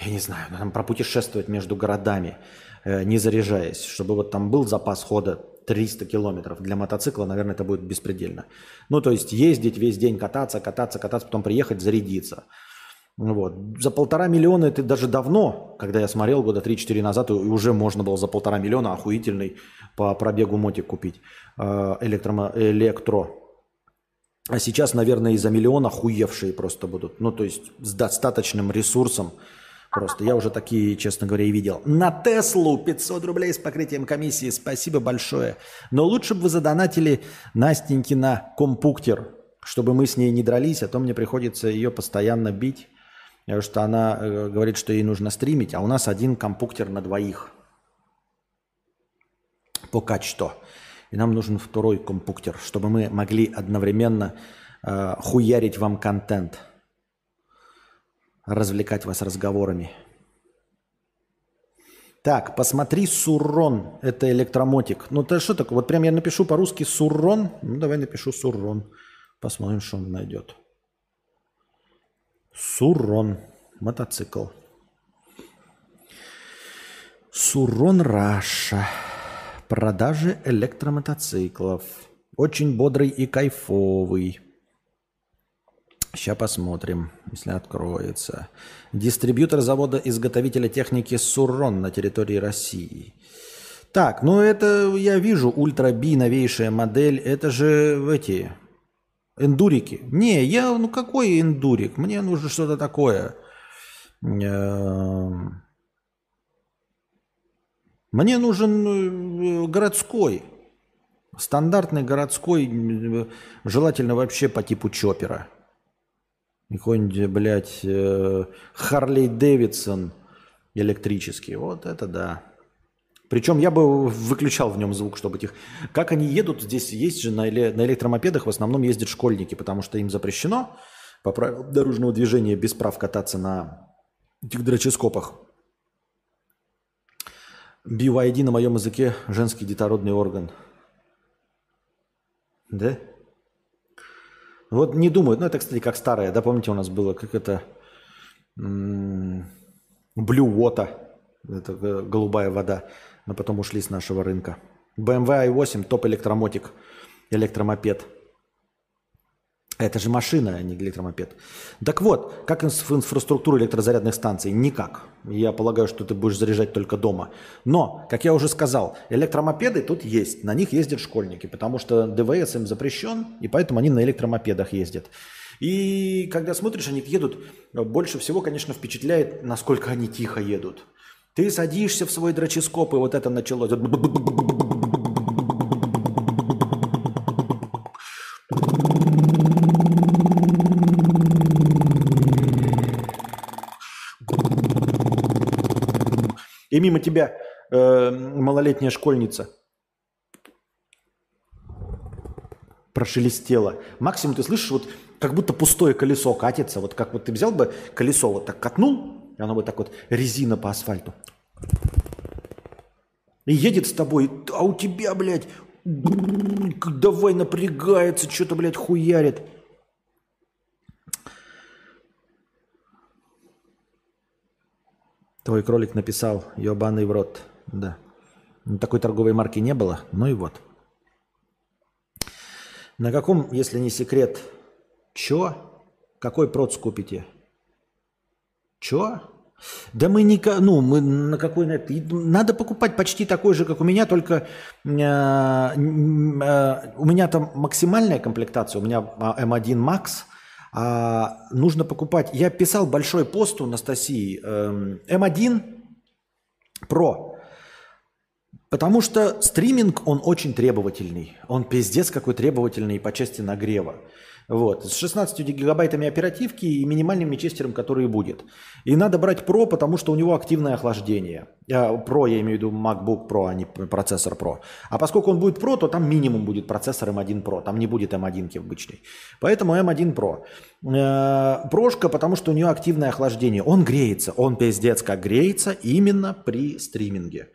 я не знаю, там пропутешествовать между городами, э, не заряжаясь, чтобы вот там был запас хода 300 километров. Для мотоцикла, наверное, это будет беспредельно. Ну, то есть ездить весь день, кататься, кататься, кататься, потом приехать, зарядиться. Вот. За полтора миллиона это даже давно, когда я смотрел года 3-4 назад, и уже можно было за полтора миллиона охуительный по пробегу мотик купить. Э, электро, электро. А сейчас, наверное, из за миллиона хуевшие просто будут. Ну, то есть с достаточным ресурсом, Просто я уже такие, честно говоря, и видел. На Теслу 500 рублей с покрытием комиссии. Спасибо большое. Но лучше бы вы задонатили Настеньки на компуктер, чтобы мы с ней не дрались, а то мне приходится ее постоянно бить. Потому что она э, говорит, что ей нужно стримить, а у нас один компуктер на двоих. Пока что. И нам нужен второй компуктер, чтобы мы могли одновременно э, хуярить вам контент развлекать вас разговорами. Так, посмотри Суррон. Это электромотик. Ну, это что такое? Вот прям я напишу по-русски Суррон. Ну, давай напишу Суррон. Посмотрим, что он найдет. Суррон. Мотоцикл. Суррон Раша. Продажи электромотоциклов. Очень бодрый и кайфовый. Сейчас посмотрим, если откроется. Дистрибьютор завода-изготовителя техники Суррон на территории России. Так, ну это я вижу, Ультра Би, новейшая модель. Это же эти эндурики. Не, я, ну какой эндурик? Мне нужно что-то такое. Эм, мне нужен э, городской. Стандартный городской, э, желательно вообще по типу чопера. Какой-нибудь, блядь, э, Харлей Дэвидсон электрический. Вот это да. Причем я бы выключал в нем звук, чтобы их... Как они едут, здесь есть же на, эле... на электромопедах в основном ездят школьники, потому что им запрещено по правилам дорожного движения без прав кататься на этих дроческопах. BYD на моем языке женский детородный орган. Да? Вот не думают, ну это, кстати, как старое, да, помните, у нас было, как это, Blue Water, это голубая вода, но потом ушли с нашего рынка. BMW i8, топ электромотик, электромопед – это же машина, а не электромопед. Так вот, как в инфраструктуру электрозарядных станций? Никак. Я полагаю, что ты будешь заряжать только дома. Но, как я уже сказал, электромопеды тут есть. На них ездят школьники, потому что ДВС им запрещен, и поэтому они на электромопедах ездят. И когда смотришь, они едут, больше всего, конечно, впечатляет, насколько они тихо едут. Ты садишься в свой дроческоп, и вот это началось. И мимо тебя э, малолетняя школьница прошелестела. Максимум ты слышишь, вот как будто пустое колесо катится. Вот как вот ты взял бы колесо, вот так катнул, и оно бы так вот резина по асфальту. И едет с тобой, а у тебя, блядь, давай напрягается, что-то, блядь, хуярит. Твой кролик написал, ебаный в рот. Да. Ну, такой торговой марки не было, ну и вот. На каком, если не секрет, чё? Какой проц купите? Чё? Да мы не... Ну, мы на какой... Надо покупать почти такой же, как у меня, только э, э, у меня там максимальная комплектация, у меня M1 Max – а, нужно покупать. Я писал большой пост у Анастасии. М1 эм, Pro Потому что стриминг, он очень требовательный. Он пиздец какой требовательный по части нагрева. Вот. С 16 гигабайтами оперативки и минимальным мечестером, который будет. И надо брать Pro, потому что у него активное охлаждение. Pro, я имею в виду MacBook Pro, а не процессор Pro. А поскольку он будет Pro, то там минимум будет процессор M1 Pro. Там не будет M1 обычный. Поэтому M1 Pro. Э, прошка, потому что у нее активное охлаждение. Он греется. Он пиздец как греется именно при стриминге.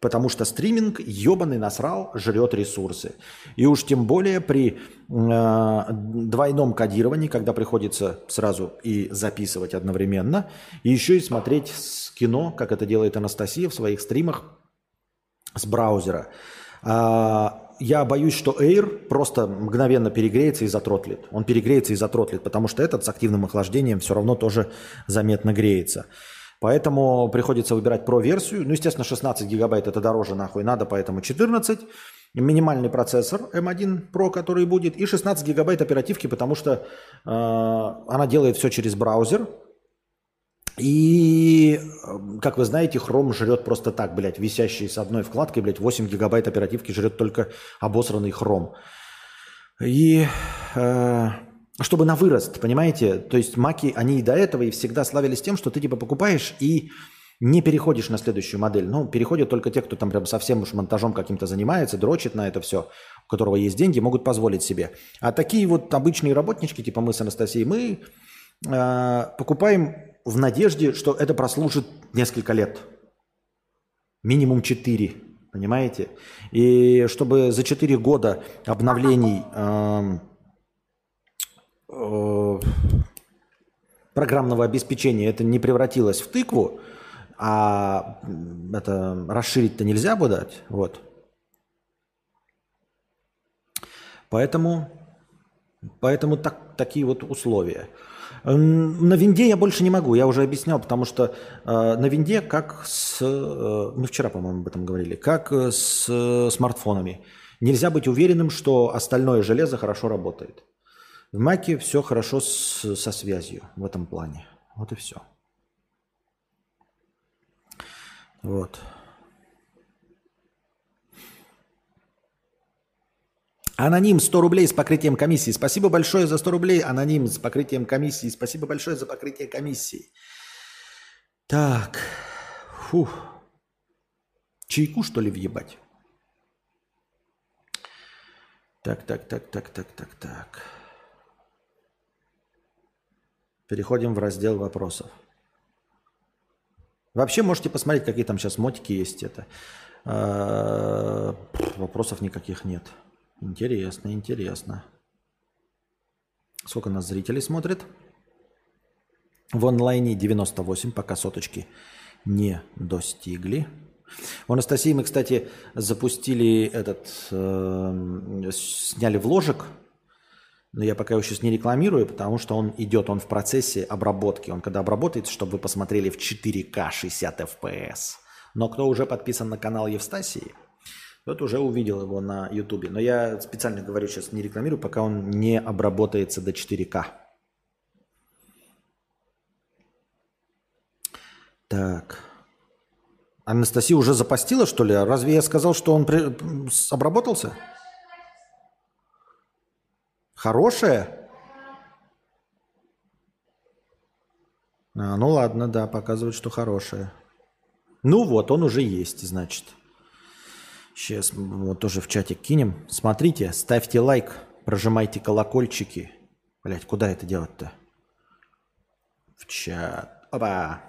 Потому что стриминг ебаный насрал жрет ресурсы. И уж тем более при э, двойном кодировании, когда приходится сразу и записывать одновременно, и еще и смотреть с кино, как это делает Анастасия в своих стримах с браузера. А, я боюсь, что Air просто мгновенно перегреется и затротлит. Он перегреется и затротлит, потому что этот с активным охлаждением все равно тоже заметно греется. Поэтому приходится выбирать Pro-версию. Ну, естественно, 16 гигабайт это дороже нахуй надо, поэтому 14. Минимальный процессор M1 Pro, который будет, и 16 гигабайт оперативки, потому что э, она делает все через браузер. И, как вы знаете, Chrome жрет просто так, блядь, висящий с одной вкладкой, блядь, 8 гигабайт оперативки жрет только обосранный Chrome. И э, чтобы на вырост, понимаете? То есть маки, они и до этого и всегда славились тем, что ты типа покупаешь и не переходишь на следующую модель. Ну, переходят только те, кто там прям совсем уж монтажом каким-то занимается, дрочит на это все, у которого есть деньги, могут позволить себе. А такие вот обычные работнички, типа мы с Анастасией, мы э, покупаем в надежде, что это прослужит несколько лет. Минимум 4, понимаете? И чтобы за 4 года обновлений... Э, программного обеспечения это не превратилось в тыкву, а это расширить-то нельзя будет, вот. Поэтому, поэтому так, такие вот условия. На винде я больше не могу, я уже объяснял, потому что э, на винде как с... Э, мы вчера, по-моему, об этом говорили. Как с э, смартфонами. Нельзя быть уверенным, что остальное железо хорошо работает. В Маке все хорошо с, со связью в этом плане. Вот и все. Вот. Аноним 100 рублей с покрытием комиссии. Спасибо большое за 100 рублей. Аноним с покрытием комиссии. Спасибо большое за покрытие комиссии. Так. Фух. Чайку, что ли, въебать? Так, так, так, так, так, так, так. Переходим в раздел вопросов. Вообще можете посмотреть, какие там сейчас мотики есть. Это а, вопросов никаких нет. Интересно, интересно. Сколько нас зрителей смотрит? В онлайне 98, пока соточки не достигли. У Анастасии мы, кстати, запустили этот, э, сняли вложек но я пока его сейчас не рекламирую, потому что он идет, он в процессе обработки. Он когда обработается, чтобы вы посмотрели в 4К 60 FPS. Но кто уже подписан на канал Евстасии, тот уже увидел его на Ютубе. Но я специально говорю сейчас не рекламирую, пока он не обработается до 4К. Так. Анастасия уже запостила, что ли? Разве я сказал, что он при... обработался? Хорошее? А, ну ладно, да, показывает, что хорошее. Ну вот, он уже есть, значит. Сейчас вот тоже в чатик кинем. Смотрите, ставьте лайк, прожимайте колокольчики. Блять, куда это делать-то? В чат. Опа.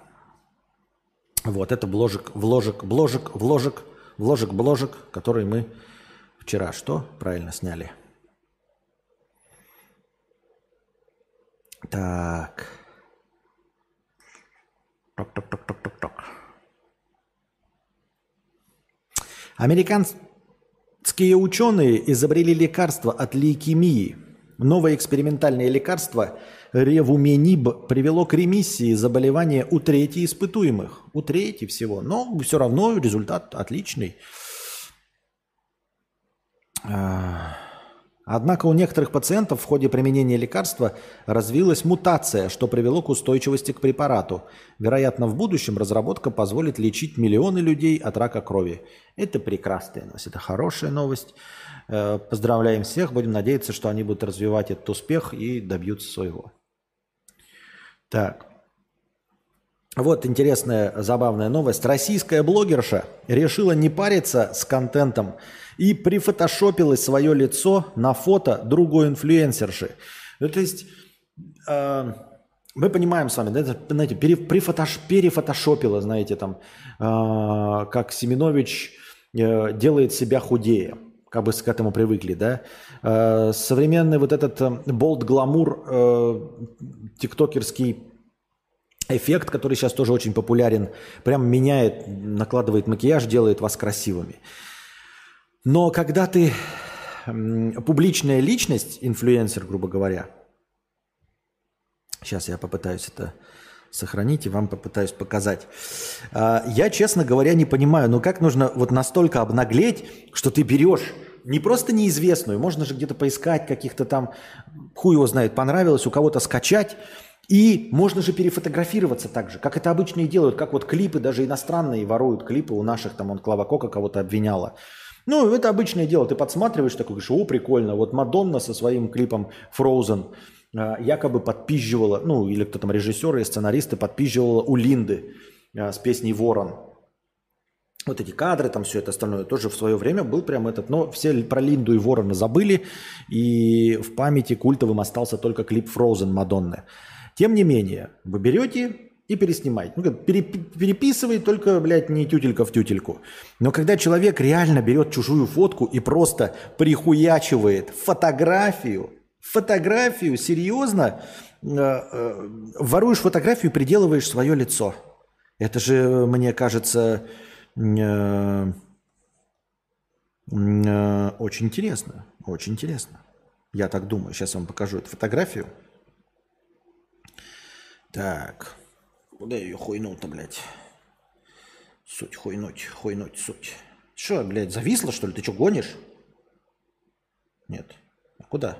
Вот, это вложек, вложек, вложек, вложек, вложек, бложек, который мы вчера что правильно сняли. Так. Ток-ток-ток-ток-ток-ток. Американские ученые изобрели лекарство от лейкемии. Новое экспериментальное лекарство ревумениб привело к ремиссии заболевания у трети испытуемых. У трети всего. Но все равно результат отличный. А, Однако у некоторых пациентов в ходе применения лекарства развилась мутация, что привело к устойчивости к препарату. Вероятно, в будущем разработка позволит лечить миллионы людей от рака крови. Это прекрасная новость, это хорошая новость. Э, поздравляем всех, будем надеяться, что они будут развивать этот успех и добьются своего. Так. Вот интересная, забавная новость. Российская блогерша решила не париться с контентом и прифотошопила свое лицо на фото другой инфлюенсерши. Ну, то есть э, мы понимаем с вами, да, это, знаете, пере, прифотош, перефотошопила, знаете, там, э, как Семенович э, делает себя худее как бы к этому привыкли, да. Э, современный вот этот болт-гламур э, тиктокерский эффект, который сейчас тоже очень популярен, прям меняет, накладывает макияж, делает вас красивыми. Но когда ты публичная личность, инфлюенсер, грубо говоря, сейчас я попытаюсь это сохранить и вам попытаюсь показать. А, я, честно говоря, не понимаю, ну как нужно вот настолько обнаглеть, что ты берешь не просто неизвестную, можно же где-то поискать каких-то там, хуй его знает, понравилось, у кого-то скачать, и можно же перефотографироваться так же, как это обычно и делают, как вот клипы, даже иностранные воруют клипы у наших, там он Клава Кока кого-то обвиняла. Ну, это обычное дело, ты подсматриваешь такой, говоришь, о, прикольно, вот Мадонна со своим клипом Frozen а, якобы подпизживала, ну, или кто там, режиссеры и сценаристы подпизживала у Линды а, с песней «Ворон». Вот эти кадры, там все это остальное, тоже в свое время был прям этот, но все про Линду и Ворона забыли, и в памяти культовым остался только клип Frozen Мадонны. Тем не менее, вы берете и переснимаете. Ну, как, переписывай, только, блядь, не тютелька в тютельку. Но когда человек реально берет чужую фотку и просто прихуячивает фотографию, фотографию, серьезно, э, э, воруешь фотографию и приделываешь свое лицо. Это же, мне кажется, э, очень интересно. Очень интересно. Я так думаю. Сейчас я вам покажу эту фотографию. Так. Куда ее хуйнул-то, блядь? Суть хуйнуть, хуйнуть, суть. Что, блядь, зависла, что ли? Ты что, гонишь? Нет. А куда?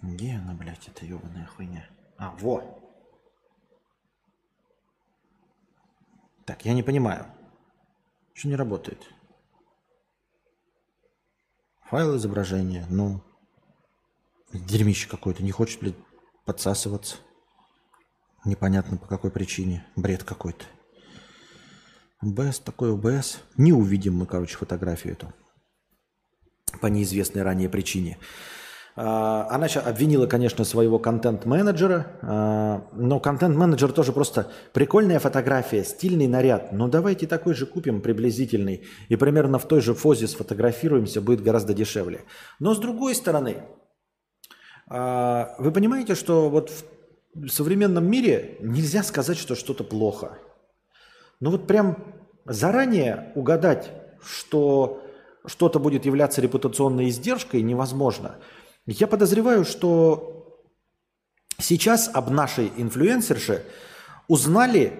Где она, блядь, эта ебаная хуйня? А, во. Так, я не понимаю. Что не работает? Файл изображения, ну... Дерьмище какое-то. Не хочет, блядь, подсасываться. Непонятно по какой причине. Бред какой-то. ОБС, такой ОБС. Не увидим мы, короче, фотографию эту. По неизвестной ранее причине. А, она сейчас обвинила, конечно, своего контент-менеджера, а, но контент-менеджер тоже просто прикольная фотография, стильный наряд. Ну давайте такой же купим приблизительный и примерно в той же фозе сфотографируемся, будет гораздо дешевле. Но с другой стороны, вы понимаете, что вот в современном мире нельзя сказать, что что-то плохо. Ну вот прям заранее угадать, что что-то будет являться репутационной издержкой, невозможно. Я подозреваю, что сейчас об нашей инфлюенсерше узнали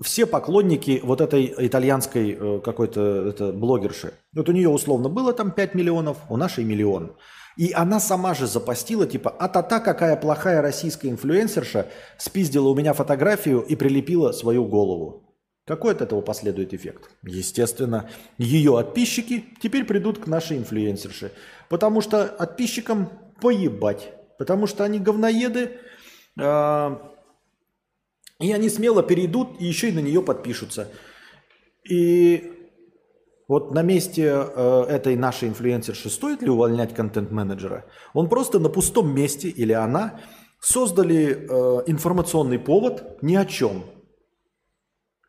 все поклонники вот этой итальянской э, какой-то это, блогерши. Вот у нее условно было там 5 миллионов, у нашей миллион. И она сама же запостила, типа, а-та-та, какая плохая российская инфлюенсерша спиздила у меня фотографию и прилепила свою голову. Какой от этого последует эффект? Естественно, ее подписчики теперь придут к нашей инфлюенсерше. Потому что подписчикам поебать. Потому что они говноеды, э, и они смело перейдут и еще и на нее подпишутся. И вот на месте э, этой нашей инфлюенсерши стоит ли увольнять контент-менеджера? Он просто на пустом месте или она создали э, информационный повод ни о чем.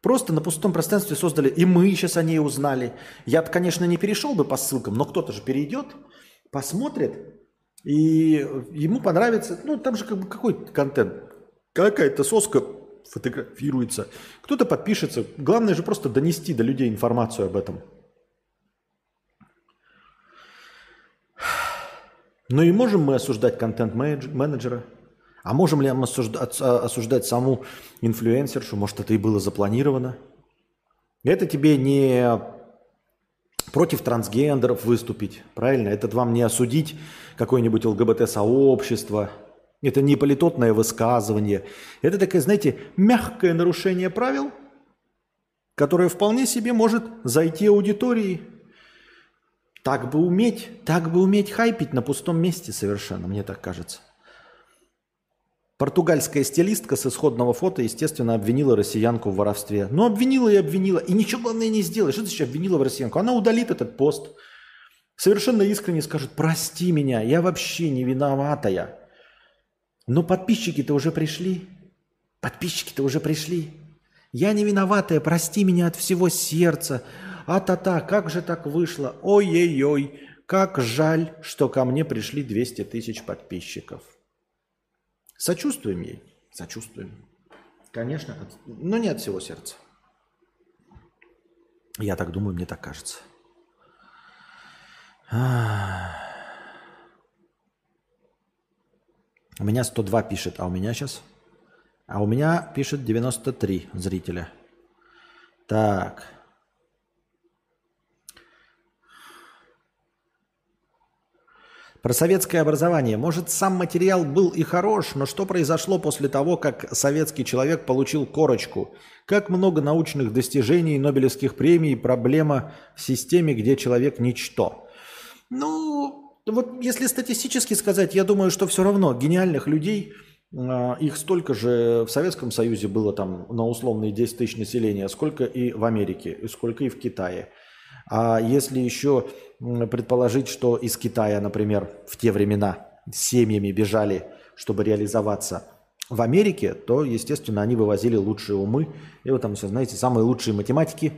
Просто на пустом пространстве создали, и мы сейчас о ней узнали. Я, конечно, не перешел бы по ссылкам, но кто-то же перейдет, посмотрит, и ему понравится. Ну, там же как бы какой контент? Какая-то соска фотографируется. Кто-то подпишется. Главное же просто донести до людей информацию об этом. Ну и можем мы осуждать контент-менеджера? А можем ли мы осуждать, осуждать саму инфлюенсершу? Может, это и было запланировано? Это тебе не против трансгендеров выступить, правильно? Это вам не осудить какое-нибудь ЛГБТ-сообщество, это не политотное высказывание. Это такое, знаете, мягкое нарушение правил, которое вполне себе может зайти аудитории. Так бы уметь, так бы уметь хайпить на пустом месте совершенно, мне так кажется. Португальская стилистка с исходного фото, естественно, обвинила россиянку в воровстве. Ну, обвинила и обвинила. И ничего, главное, не сделаешь. Что ты сейчас обвинила в россиянку? Она удалит этот пост. Совершенно искренне скажет, прости меня, я вообще не виноватая. Но подписчики-то уже пришли. Подписчики-то уже пришли. Я не виноватая, прости меня от всего сердца. А-та-та, как же так вышло? Ой-ой-ой, как жаль, что ко мне пришли 200 тысяч подписчиков. Сочувствуем ей? Сочувствуем. Конечно, но не от всего сердца. Я так думаю, мне так кажется. У меня 102 пишет, а у меня сейчас... А у меня пишет 93 зрителя. Так. Про советское образование. Может, сам материал был и хорош, но что произошло после того, как советский человек получил корочку? Как много научных достижений, Нобелевских премий, проблема в системе, где человек ничто? Ну, вот если статистически сказать, я думаю, что все равно гениальных людей, а, их столько же в Советском Союзе было там на условные 10 тысяч населения, сколько и в Америке, сколько и в Китае. А если еще предположить, что из Китая, например, в те времена семьями бежали, чтобы реализоваться в Америке, то, естественно, они вывозили лучшие умы. И вот там все, знаете, самые лучшие математики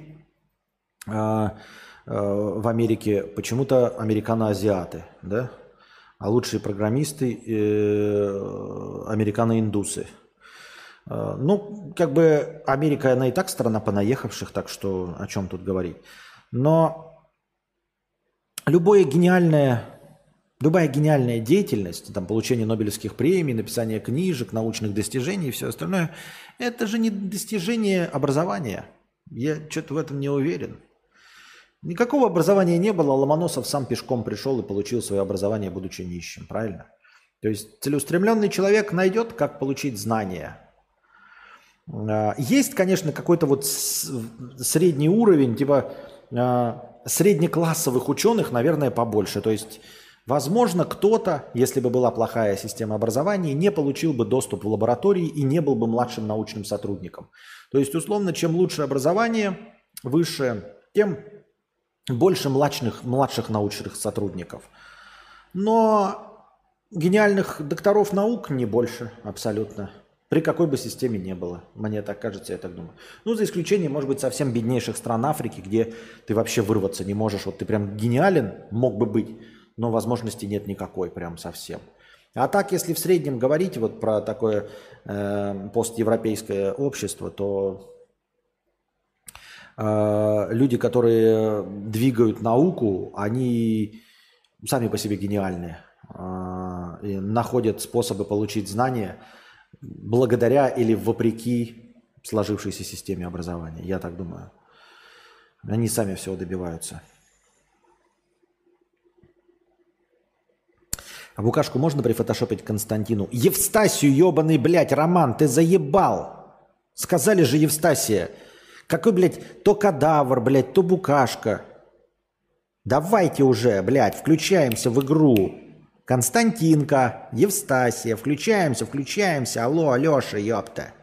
а, а, в Америке почему-то американо-азиаты, да? А лучшие программисты э, американо-индусы. А, ну, как бы Америка, она и так страна понаехавших, так что о чем тут говорить. Но любое гениальное, любая гениальная деятельность, там, получение Нобелевских премий, написание книжек, научных достижений и все остальное, это же не достижение образования. Я что-то в этом не уверен. Никакого образования не было, Ломоносов сам пешком пришел и получил свое образование, будучи нищим, правильно? То есть целеустремленный человек найдет, как получить знания. А, есть, конечно, какой-то вот средний уровень, типа а, среднеклассовых ученых, наверное, побольше. То есть, возможно, кто-то, если бы была плохая система образования, не получил бы доступ в лаборатории и не был бы младшим научным сотрудником. То есть, условно, чем лучше образование, выше, тем больше младших, младших научных сотрудников. Но гениальных докторов наук не больше абсолютно. При какой бы системе не было. Мне так кажется, я так думаю. Ну, за исключением, может быть, совсем беднейших стран Африки, где ты вообще вырваться не можешь. Вот ты прям гениален, мог бы быть, но возможности нет никакой прям совсем. А так, если в среднем говорить вот про такое э, постевропейское общество, то э, люди, которые двигают науку, они сами по себе гениальные э, находят способы получить знания – благодаря или вопреки сложившейся системе образования. Я так думаю. Они сами всего добиваются. А букашку можно прифотошопить Константину? Евстасию, ебаный, блядь, Роман, ты заебал. Сказали же Евстасия. Какой, блядь, то кадавр, блядь, то букашка. Давайте уже, блядь, включаемся в игру. Константинка, Евстасия, включаемся, включаемся. Алло, Алеша, ёпта.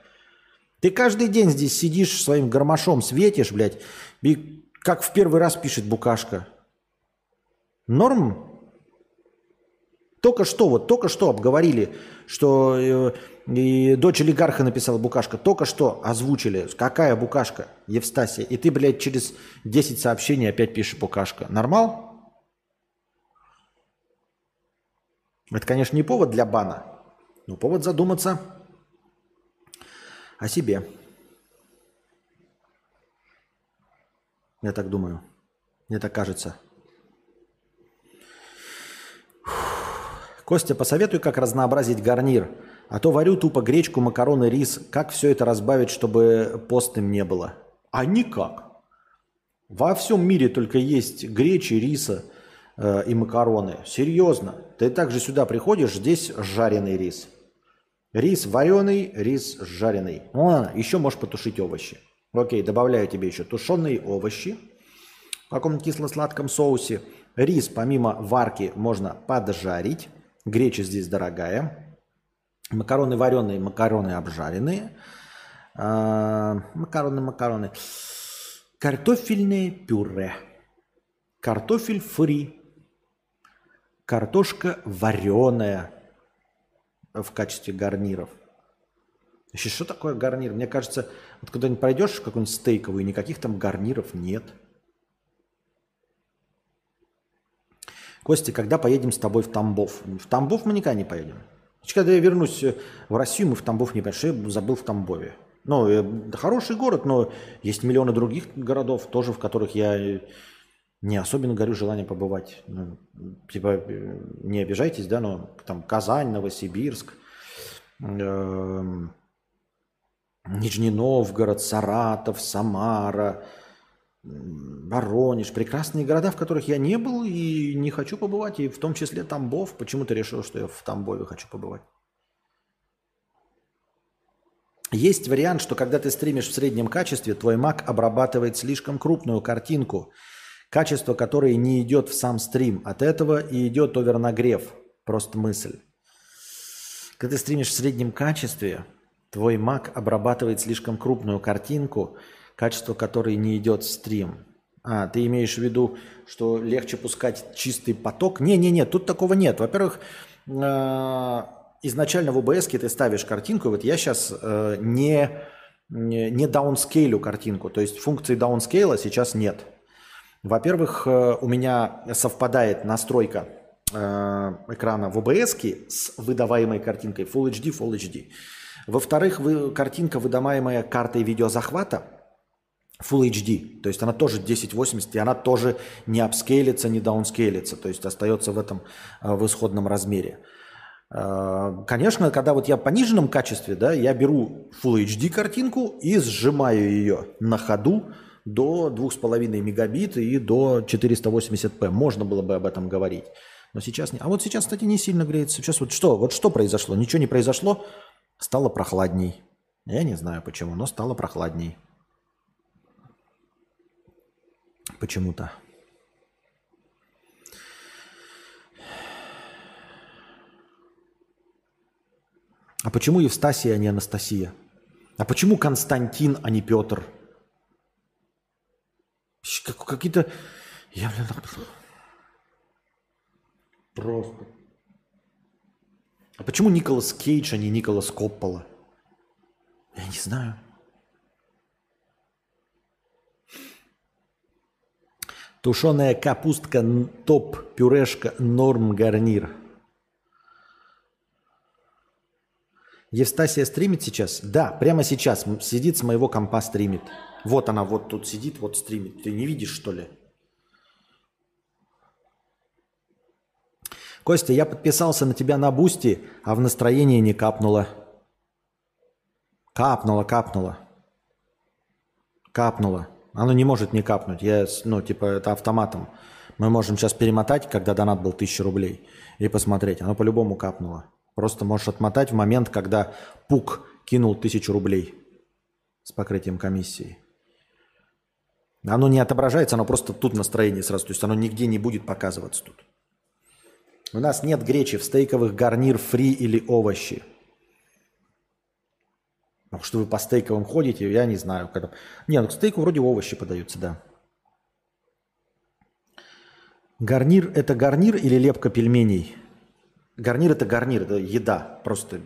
Ты каждый день здесь сидишь своим гармошом, светишь, блядь, и как в первый раз пишет Букашка. Норм? Только что, вот только что обговорили, что э, и дочь олигарха написала Букашка. Только что озвучили. Какая Букашка? Евстасия. И ты, блядь, через 10 сообщений опять пишешь Букашка. Нормал? Это, конечно, не повод для бана, но повод задуматься о себе. Я так думаю. Мне так кажется. Костя, посоветуй, как разнообразить гарнир. А то варю тупо гречку, макароны, рис. Как все это разбавить, чтобы постным не было? А никак. Во всем мире только есть гречи, риса э, и макароны. Серьезно. Ты также сюда приходишь, здесь жареный рис. Рис вареный, рис жареный. А, еще можешь потушить овощи. Окей, добавляю тебе еще тушеные овощи в каком-то кисло-сладком соусе. Рис помимо варки можно поджарить. Греча здесь дорогая. Макароны вареные, макароны обжаренные. А, макароны, макароны. Картофельное пюре. Картофель фри. Картошка вареная в качестве гарниров. Вообще, что такое гарнир? Мне кажется, вот когда-нибудь пройдешь в какую-нибудь стейковую, никаких там гарниров нет. Костя, когда поедем с тобой в Тамбов? В Тамбов мы никогда не поедем. Когда я вернусь в Россию, мы в Тамбов не поедем. Я забыл в Тамбове. Ну, это хороший город, но есть миллионы других городов, тоже в которых я не особенно горю желание побывать. Ну, типа, не обижайтесь, да, но там Казань, Новосибирск, э, Нижний Новгород, Саратов, Самара, Воронеж. Прекрасные города, в которых я не был и не хочу побывать, и в том числе Тамбов. Почему ты решил, что я в Тамбове хочу побывать? Есть вариант, что когда ты стримишь в среднем качестве, твой Mac обрабатывает слишком крупную картинку, качество которой не идет в сам стрим. От этого и идет овернагрев. Просто мысль. Когда ты стримишь в среднем качестве, твой Mac обрабатывает слишком крупную картинку, качество которой не идет в стрим. А, ты имеешь в виду, что легче пускать чистый поток? Не-не-не, тут такого нет. Во-первых, а, изначально в OBS ты ставишь картинку, вот я сейчас э, не, не даунскейлю картинку, то есть функции даунскейла сейчас нет. Во-первых, э, у меня совпадает настройка э, экрана в OBS с выдаваемой картинкой Full HD, Full HD. Во-вторых, вы, картинка, выдаваемая картой видеозахвата, Full HD, то есть она тоже 1080, и она тоже не апскейлится, не даунскейлится, то есть остается в этом э, в исходном размере. Конечно, когда вот я в пониженном качестве, да, я беру Full HD картинку и сжимаю ее на ходу до 2,5 мегабит и до 480p. Можно было бы об этом говорить. Но сейчас не. А вот сейчас, кстати, не сильно греется. Сейчас вот что? Вот что произошло? Ничего не произошло. Стало прохладней. Я не знаю почему, но стало прохладней. Почему-то. А почему Евстасия, а не Анастасия? А почему Константин, а не Петр? Какие-то... Я, блин, просто. А почему Николас Кейдж, а не Николас Коппола? Я не знаю. Тушеная капустка, топ, пюрешка, норм, гарнир – Евстасия стримит сейчас? Да, прямо сейчас. Сидит с моего компа стримит. Вот она вот тут сидит, вот стримит. Ты не видишь, что ли? Костя, я подписался на тебя на Бусти, а в настроении не капнуло. Капнуло, капнуло. Капнуло. Оно не может не капнуть. Я, ну, типа, это автоматом. Мы можем сейчас перемотать, когда донат был 1000 рублей, и посмотреть. Оно по-любому капнуло. Просто можешь отмотать в момент, когда Пук кинул тысячу рублей с покрытием комиссии. Оно не отображается, оно просто тут настроение сразу. То есть оно нигде не будет показываться тут. У нас нет гречи в стейковых гарнир фри или овощи. Ну, что вы по стейковым ходите, я не знаю. Когда... Не, ну к стейку вроде овощи подаются, да. Гарнир – это гарнир или лепка пельменей? Гарнир это гарнир, это еда. Просто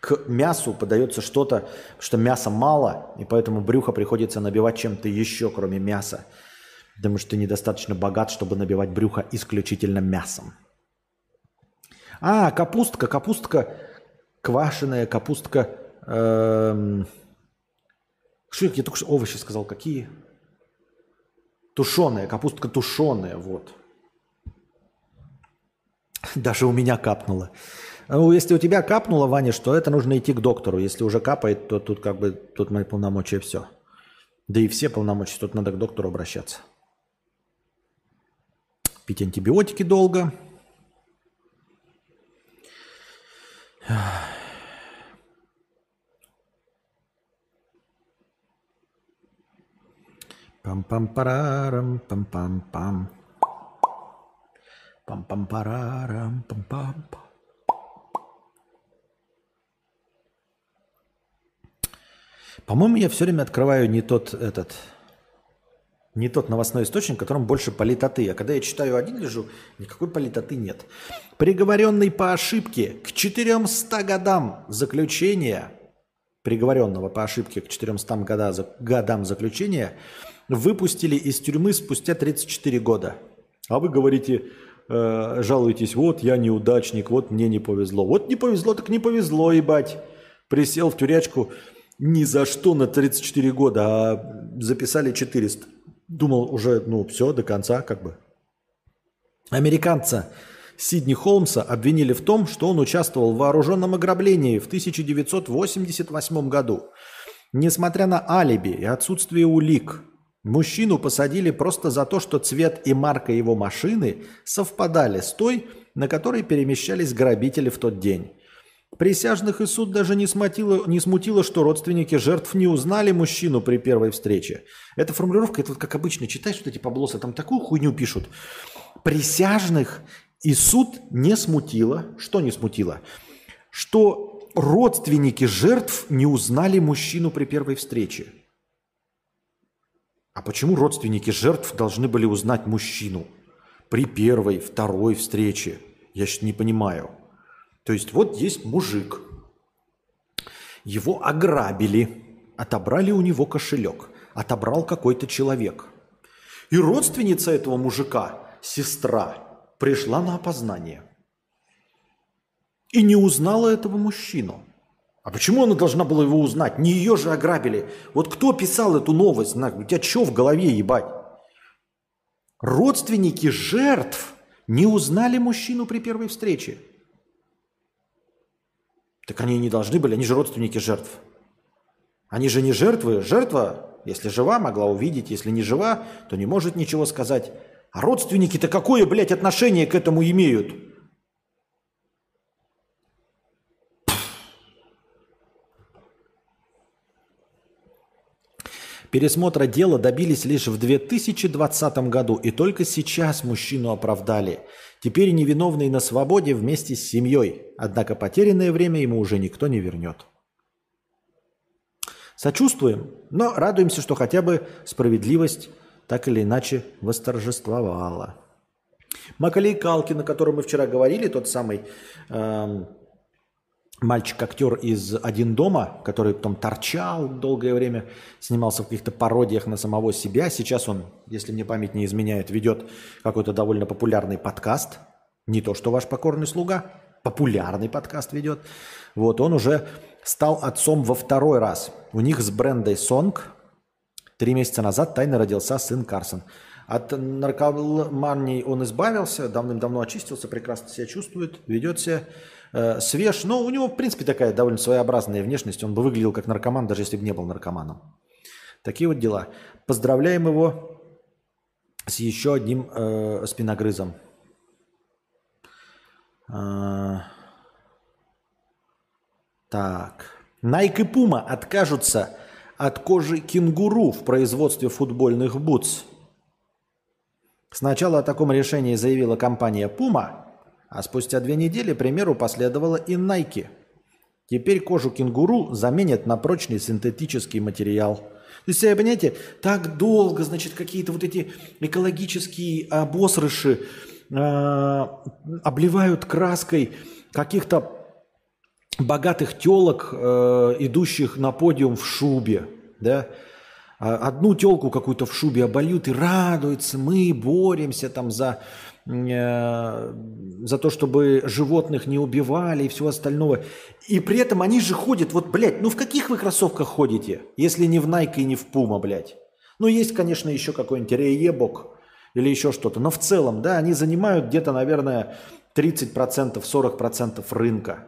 к мясу подается что-то, что мяса мало, и поэтому брюхо приходится набивать чем-то еще, кроме мяса. Потому что ты недостаточно богат, чтобы набивать брюхо исключительно мясом. А, капустка, капустка квашеная, капустка... Эм... Что я только что овощи сказал? Какие? Тушеная, капустка тушеная, вот. Даже у меня капнуло. Ну, если у тебя капнуло, Ваня, что это нужно идти к доктору. Если уже капает, то тут как бы тут мои полномочия все. Да и все полномочия. Тут надо к доктору обращаться. Пить антибиотики долго. Пам-пам-парарам, пам-пам-пам. Пам-пам-парарам, пам-пам. По-моему, я все время открываю не тот этот, не тот новостной источник, в котором больше политоты. А когда я читаю один, лежу, никакой политоты нет. Приговоренный по ошибке к 400 годам заключения, приговоренного по ошибке к 400 года, годам заключения, выпустили из тюрьмы спустя 34 года. А вы говорите, э, жалуетесь, вот я неудачник, вот мне не повезло. Вот не повезло, так не повезло, ебать. Присел в тюрячку ни за что на 34 года, а записали 400. Думал уже, ну, все, до конца как бы. Американца Сидни Холмса обвинили в том, что он участвовал в вооруженном ограблении в 1988 году. Несмотря на алиби и отсутствие улик, мужчину посадили просто за то, что цвет и марка его машины совпадали с той, на которой перемещались грабители в тот день. Присяжных и суд даже не смутило, не смутило, что родственники жертв не узнали мужчину при первой встрече. Эта формулировка, это вот как обычно читаешь вот эти поблосы, там такую хуйню пишут. Присяжных и суд не смутило. Что не смутило? Что родственники жертв не узнали мужчину при первой встрече. А почему родственники жертв должны были узнать мужчину при первой, второй встрече? Я же не понимаю. То есть вот есть мужик, его ограбили, отобрали у него кошелек, отобрал какой-то человек. И родственница этого мужика, сестра, пришла на опознание. И не узнала этого мужчину. А почему она должна была его узнать? Не ее же ограбили. Вот кто писал эту новость? У тебя что в голове, ебать? Родственники жертв не узнали мужчину при первой встрече. Так они не должны были, они же родственники жертв. Они же не жертвы. Жертва, если жива, могла увидеть, если не жива, то не может ничего сказать. А родственники-то какое, блядь, отношение к этому имеют? Пересмотра дела добились лишь в 2020 году, и только сейчас мужчину оправдали. Теперь невиновный на свободе вместе с семьей, однако потерянное время ему уже никто не вернет. Сочувствуем, но радуемся, что хотя бы справедливость так или иначе восторжествовала. Макалей Калкин, о котором мы вчера говорили, тот самый эм, мальчик-актер из «Один дома», который потом торчал долгое время, снимался в каких-то пародиях на самого себя. Сейчас он, если мне память не изменяет, ведет какой-то довольно популярный подкаст. Не то, что ваш покорный слуга, популярный подкаст ведет. Вот он уже стал отцом во второй раз. У них с Брендой Сонг три месяца назад тайно родился сын Карсон. От наркомании он избавился, давным-давно очистился, прекрасно себя чувствует, ведет себя э, свеж. Но у него, в принципе, такая довольно своеобразная внешность. Он бы выглядел как наркоман, даже если бы не был наркоманом. Такие вот дела. Поздравляем его с еще одним э, спиногрызом. А, так. Nike и Puma откажутся от кожи кенгуру в производстве футбольных бутс. Сначала о таком решении заявила компания Puma, а спустя две недели примеру последовала и Nike. Теперь кожу кенгуру заменят на прочный синтетический материал. То есть, понимаете, так долго, значит, какие-то вот эти экологические обосрыши э, обливают краской каких-то богатых телок, э, идущих на подиум в шубе, да, а одну телку какую-то в шубе обольют и радуются, мы боремся там за, э, за то, чтобы животных не убивали и всего остального. И при этом они же ходят, вот, блядь, ну в каких вы кроссовках ходите, если не в Nike и не в Puma, блядь? Ну есть, конечно, еще какой-нибудь Рейебок или еще что-то, но в целом, да, они занимают где-то, наверное, 30%, 40% рынка.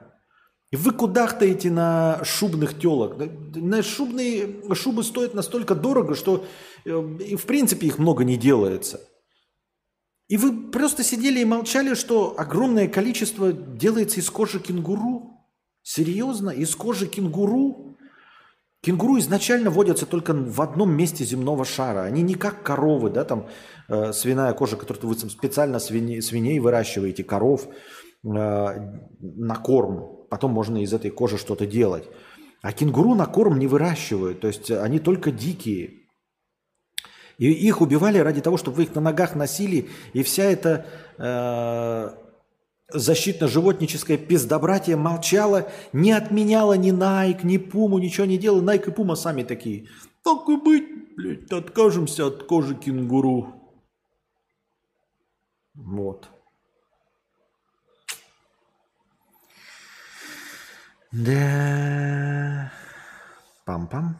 И вы кудахтаете на шубных телок. На шубные шубы стоят настолько дорого, что э, в принципе их много не делается. И вы просто сидели и молчали, что огромное количество делается из кожи кенгуру. Серьезно? Из кожи кенгуру? Кенгуру изначально водятся только в одном месте земного шара. Они не как коровы, да, там э, свиная кожа, которую вы специально свиней, свиней выращиваете, коров э, на корм. Потом можно из этой кожи что-то делать. А кенгуру на корм не выращивают, то есть они только дикие. И их убивали ради того, чтобы вы их на ногах носили, и вся эта э, защитно-животническое пиздобратие молчало, не отменяло ни Найк, ни Пуму, ничего не делало. Найк и Пума сами такие. Так и быть, блядь, откажемся от кожи кенгуру. Вот. Да. Пам-пам.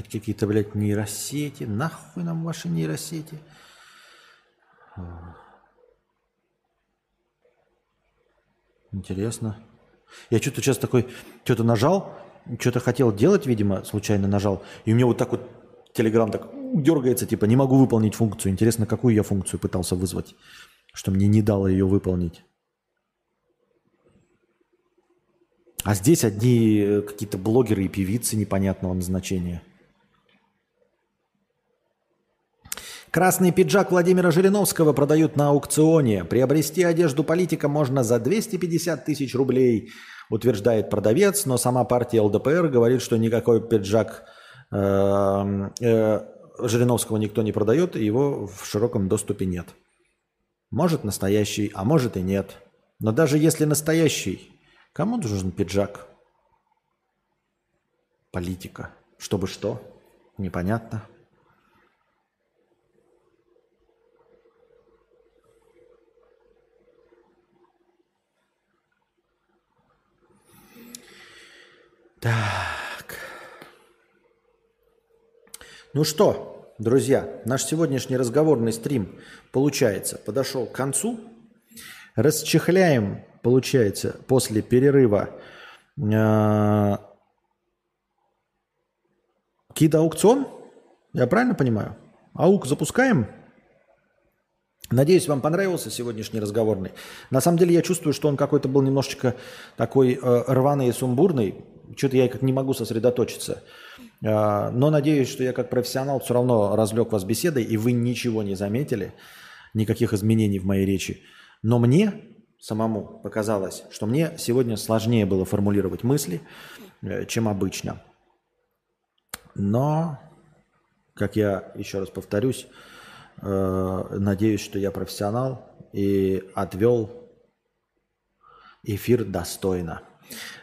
Опять какие-то, блядь, нейросети. Нахуй нам ваши нейросети? Интересно. Я что-то сейчас такой, что-то нажал, что-то хотел делать, видимо, случайно нажал. И у меня вот так вот Телеграм так дергается, типа, не могу выполнить функцию. Интересно, какую я функцию пытался вызвать, что мне не дало ее выполнить. А здесь одни э, какие-то блогеры и певицы непонятного назначения – Красный пиджак Владимира Жириновского продают на аукционе. Приобрести одежду политика можно за 250 тысяч рублей, утверждает продавец, но сама партия ЛДПР говорит, что никакой пиджак э, э, Жириновского никто не продает, и его в широком доступе нет. Может настоящий, а может и нет. Но даже если настоящий, кому нужен пиджак? Политика. Чтобы что? Непонятно. Так. Ну что, друзья, наш сегодняшний разговорный стрим, получается, подошел к концу. Расчехляем, получается, после перерыва э, кид-аукцион. Я правильно понимаю? Аук запускаем? Надеюсь, вам понравился сегодняшний разговорный. На самом деле я чувствую, что он какой-то был немножечко такой э, рваный и сумбурный. Что-то я как не могу сосредоточиться. Э, но надеюсь, что я как профессионал все равно разлег вас беседой, и вы ничего не заметили, никаких изменений в моей речи. Но мне самому показалось, что мне сегодня сложнее было формулировать мысли, э, чем обычно. Но, как я еще раз повторюсь, надеюсь, что я профессионал и отвел эфир достойно.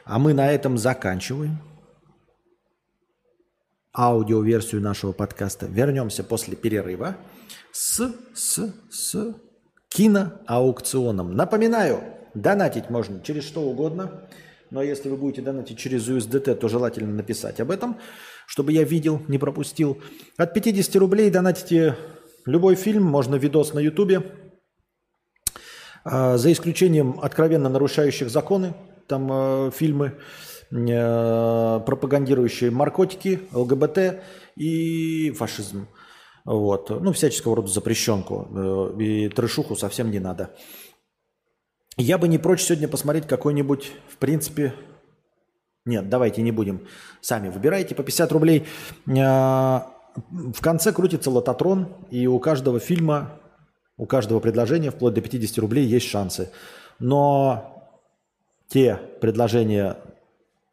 А мы на этом заканчиваем аудиоверсию нашего подкаста. Вернемся после перерыва с, с, с киноаукционом. Напоминаю, донатить можно через что угодно, но если вы будете донатить через USDT, то желательно написать об этом, чтобы я видел, не пропустил. От 50 рублей донатите Любой фильм, можно видос на Ютубе, а, за исключением откровенно нарушающих законы, там э, фильмы, э, пропагандирующие наркотики, ЛГБТ и фашизм. Вот. Ну, всяческого рода запрещенку. Э, и трешуху совсем не надо. Я бы не прочь сегодня посмотреть какой-нибудь, в принципе... Нет, давайте не будем. Сами выбирайте по 50 рублей. В конце крутится лототрон, и у каждого фильма, у каждого предложения, вплоть до 50 рублей, есть шансы. Но те предложения,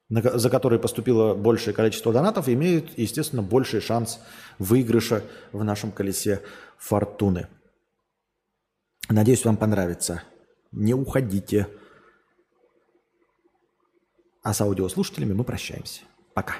за которые поступило большее количество донатов, имеют, естественно, больший шанс выигрыша в нашем колесе фортуны. Надеюсь, вам понравится. Не уходите. А с аудиослушателями мы прощаемся. Пока.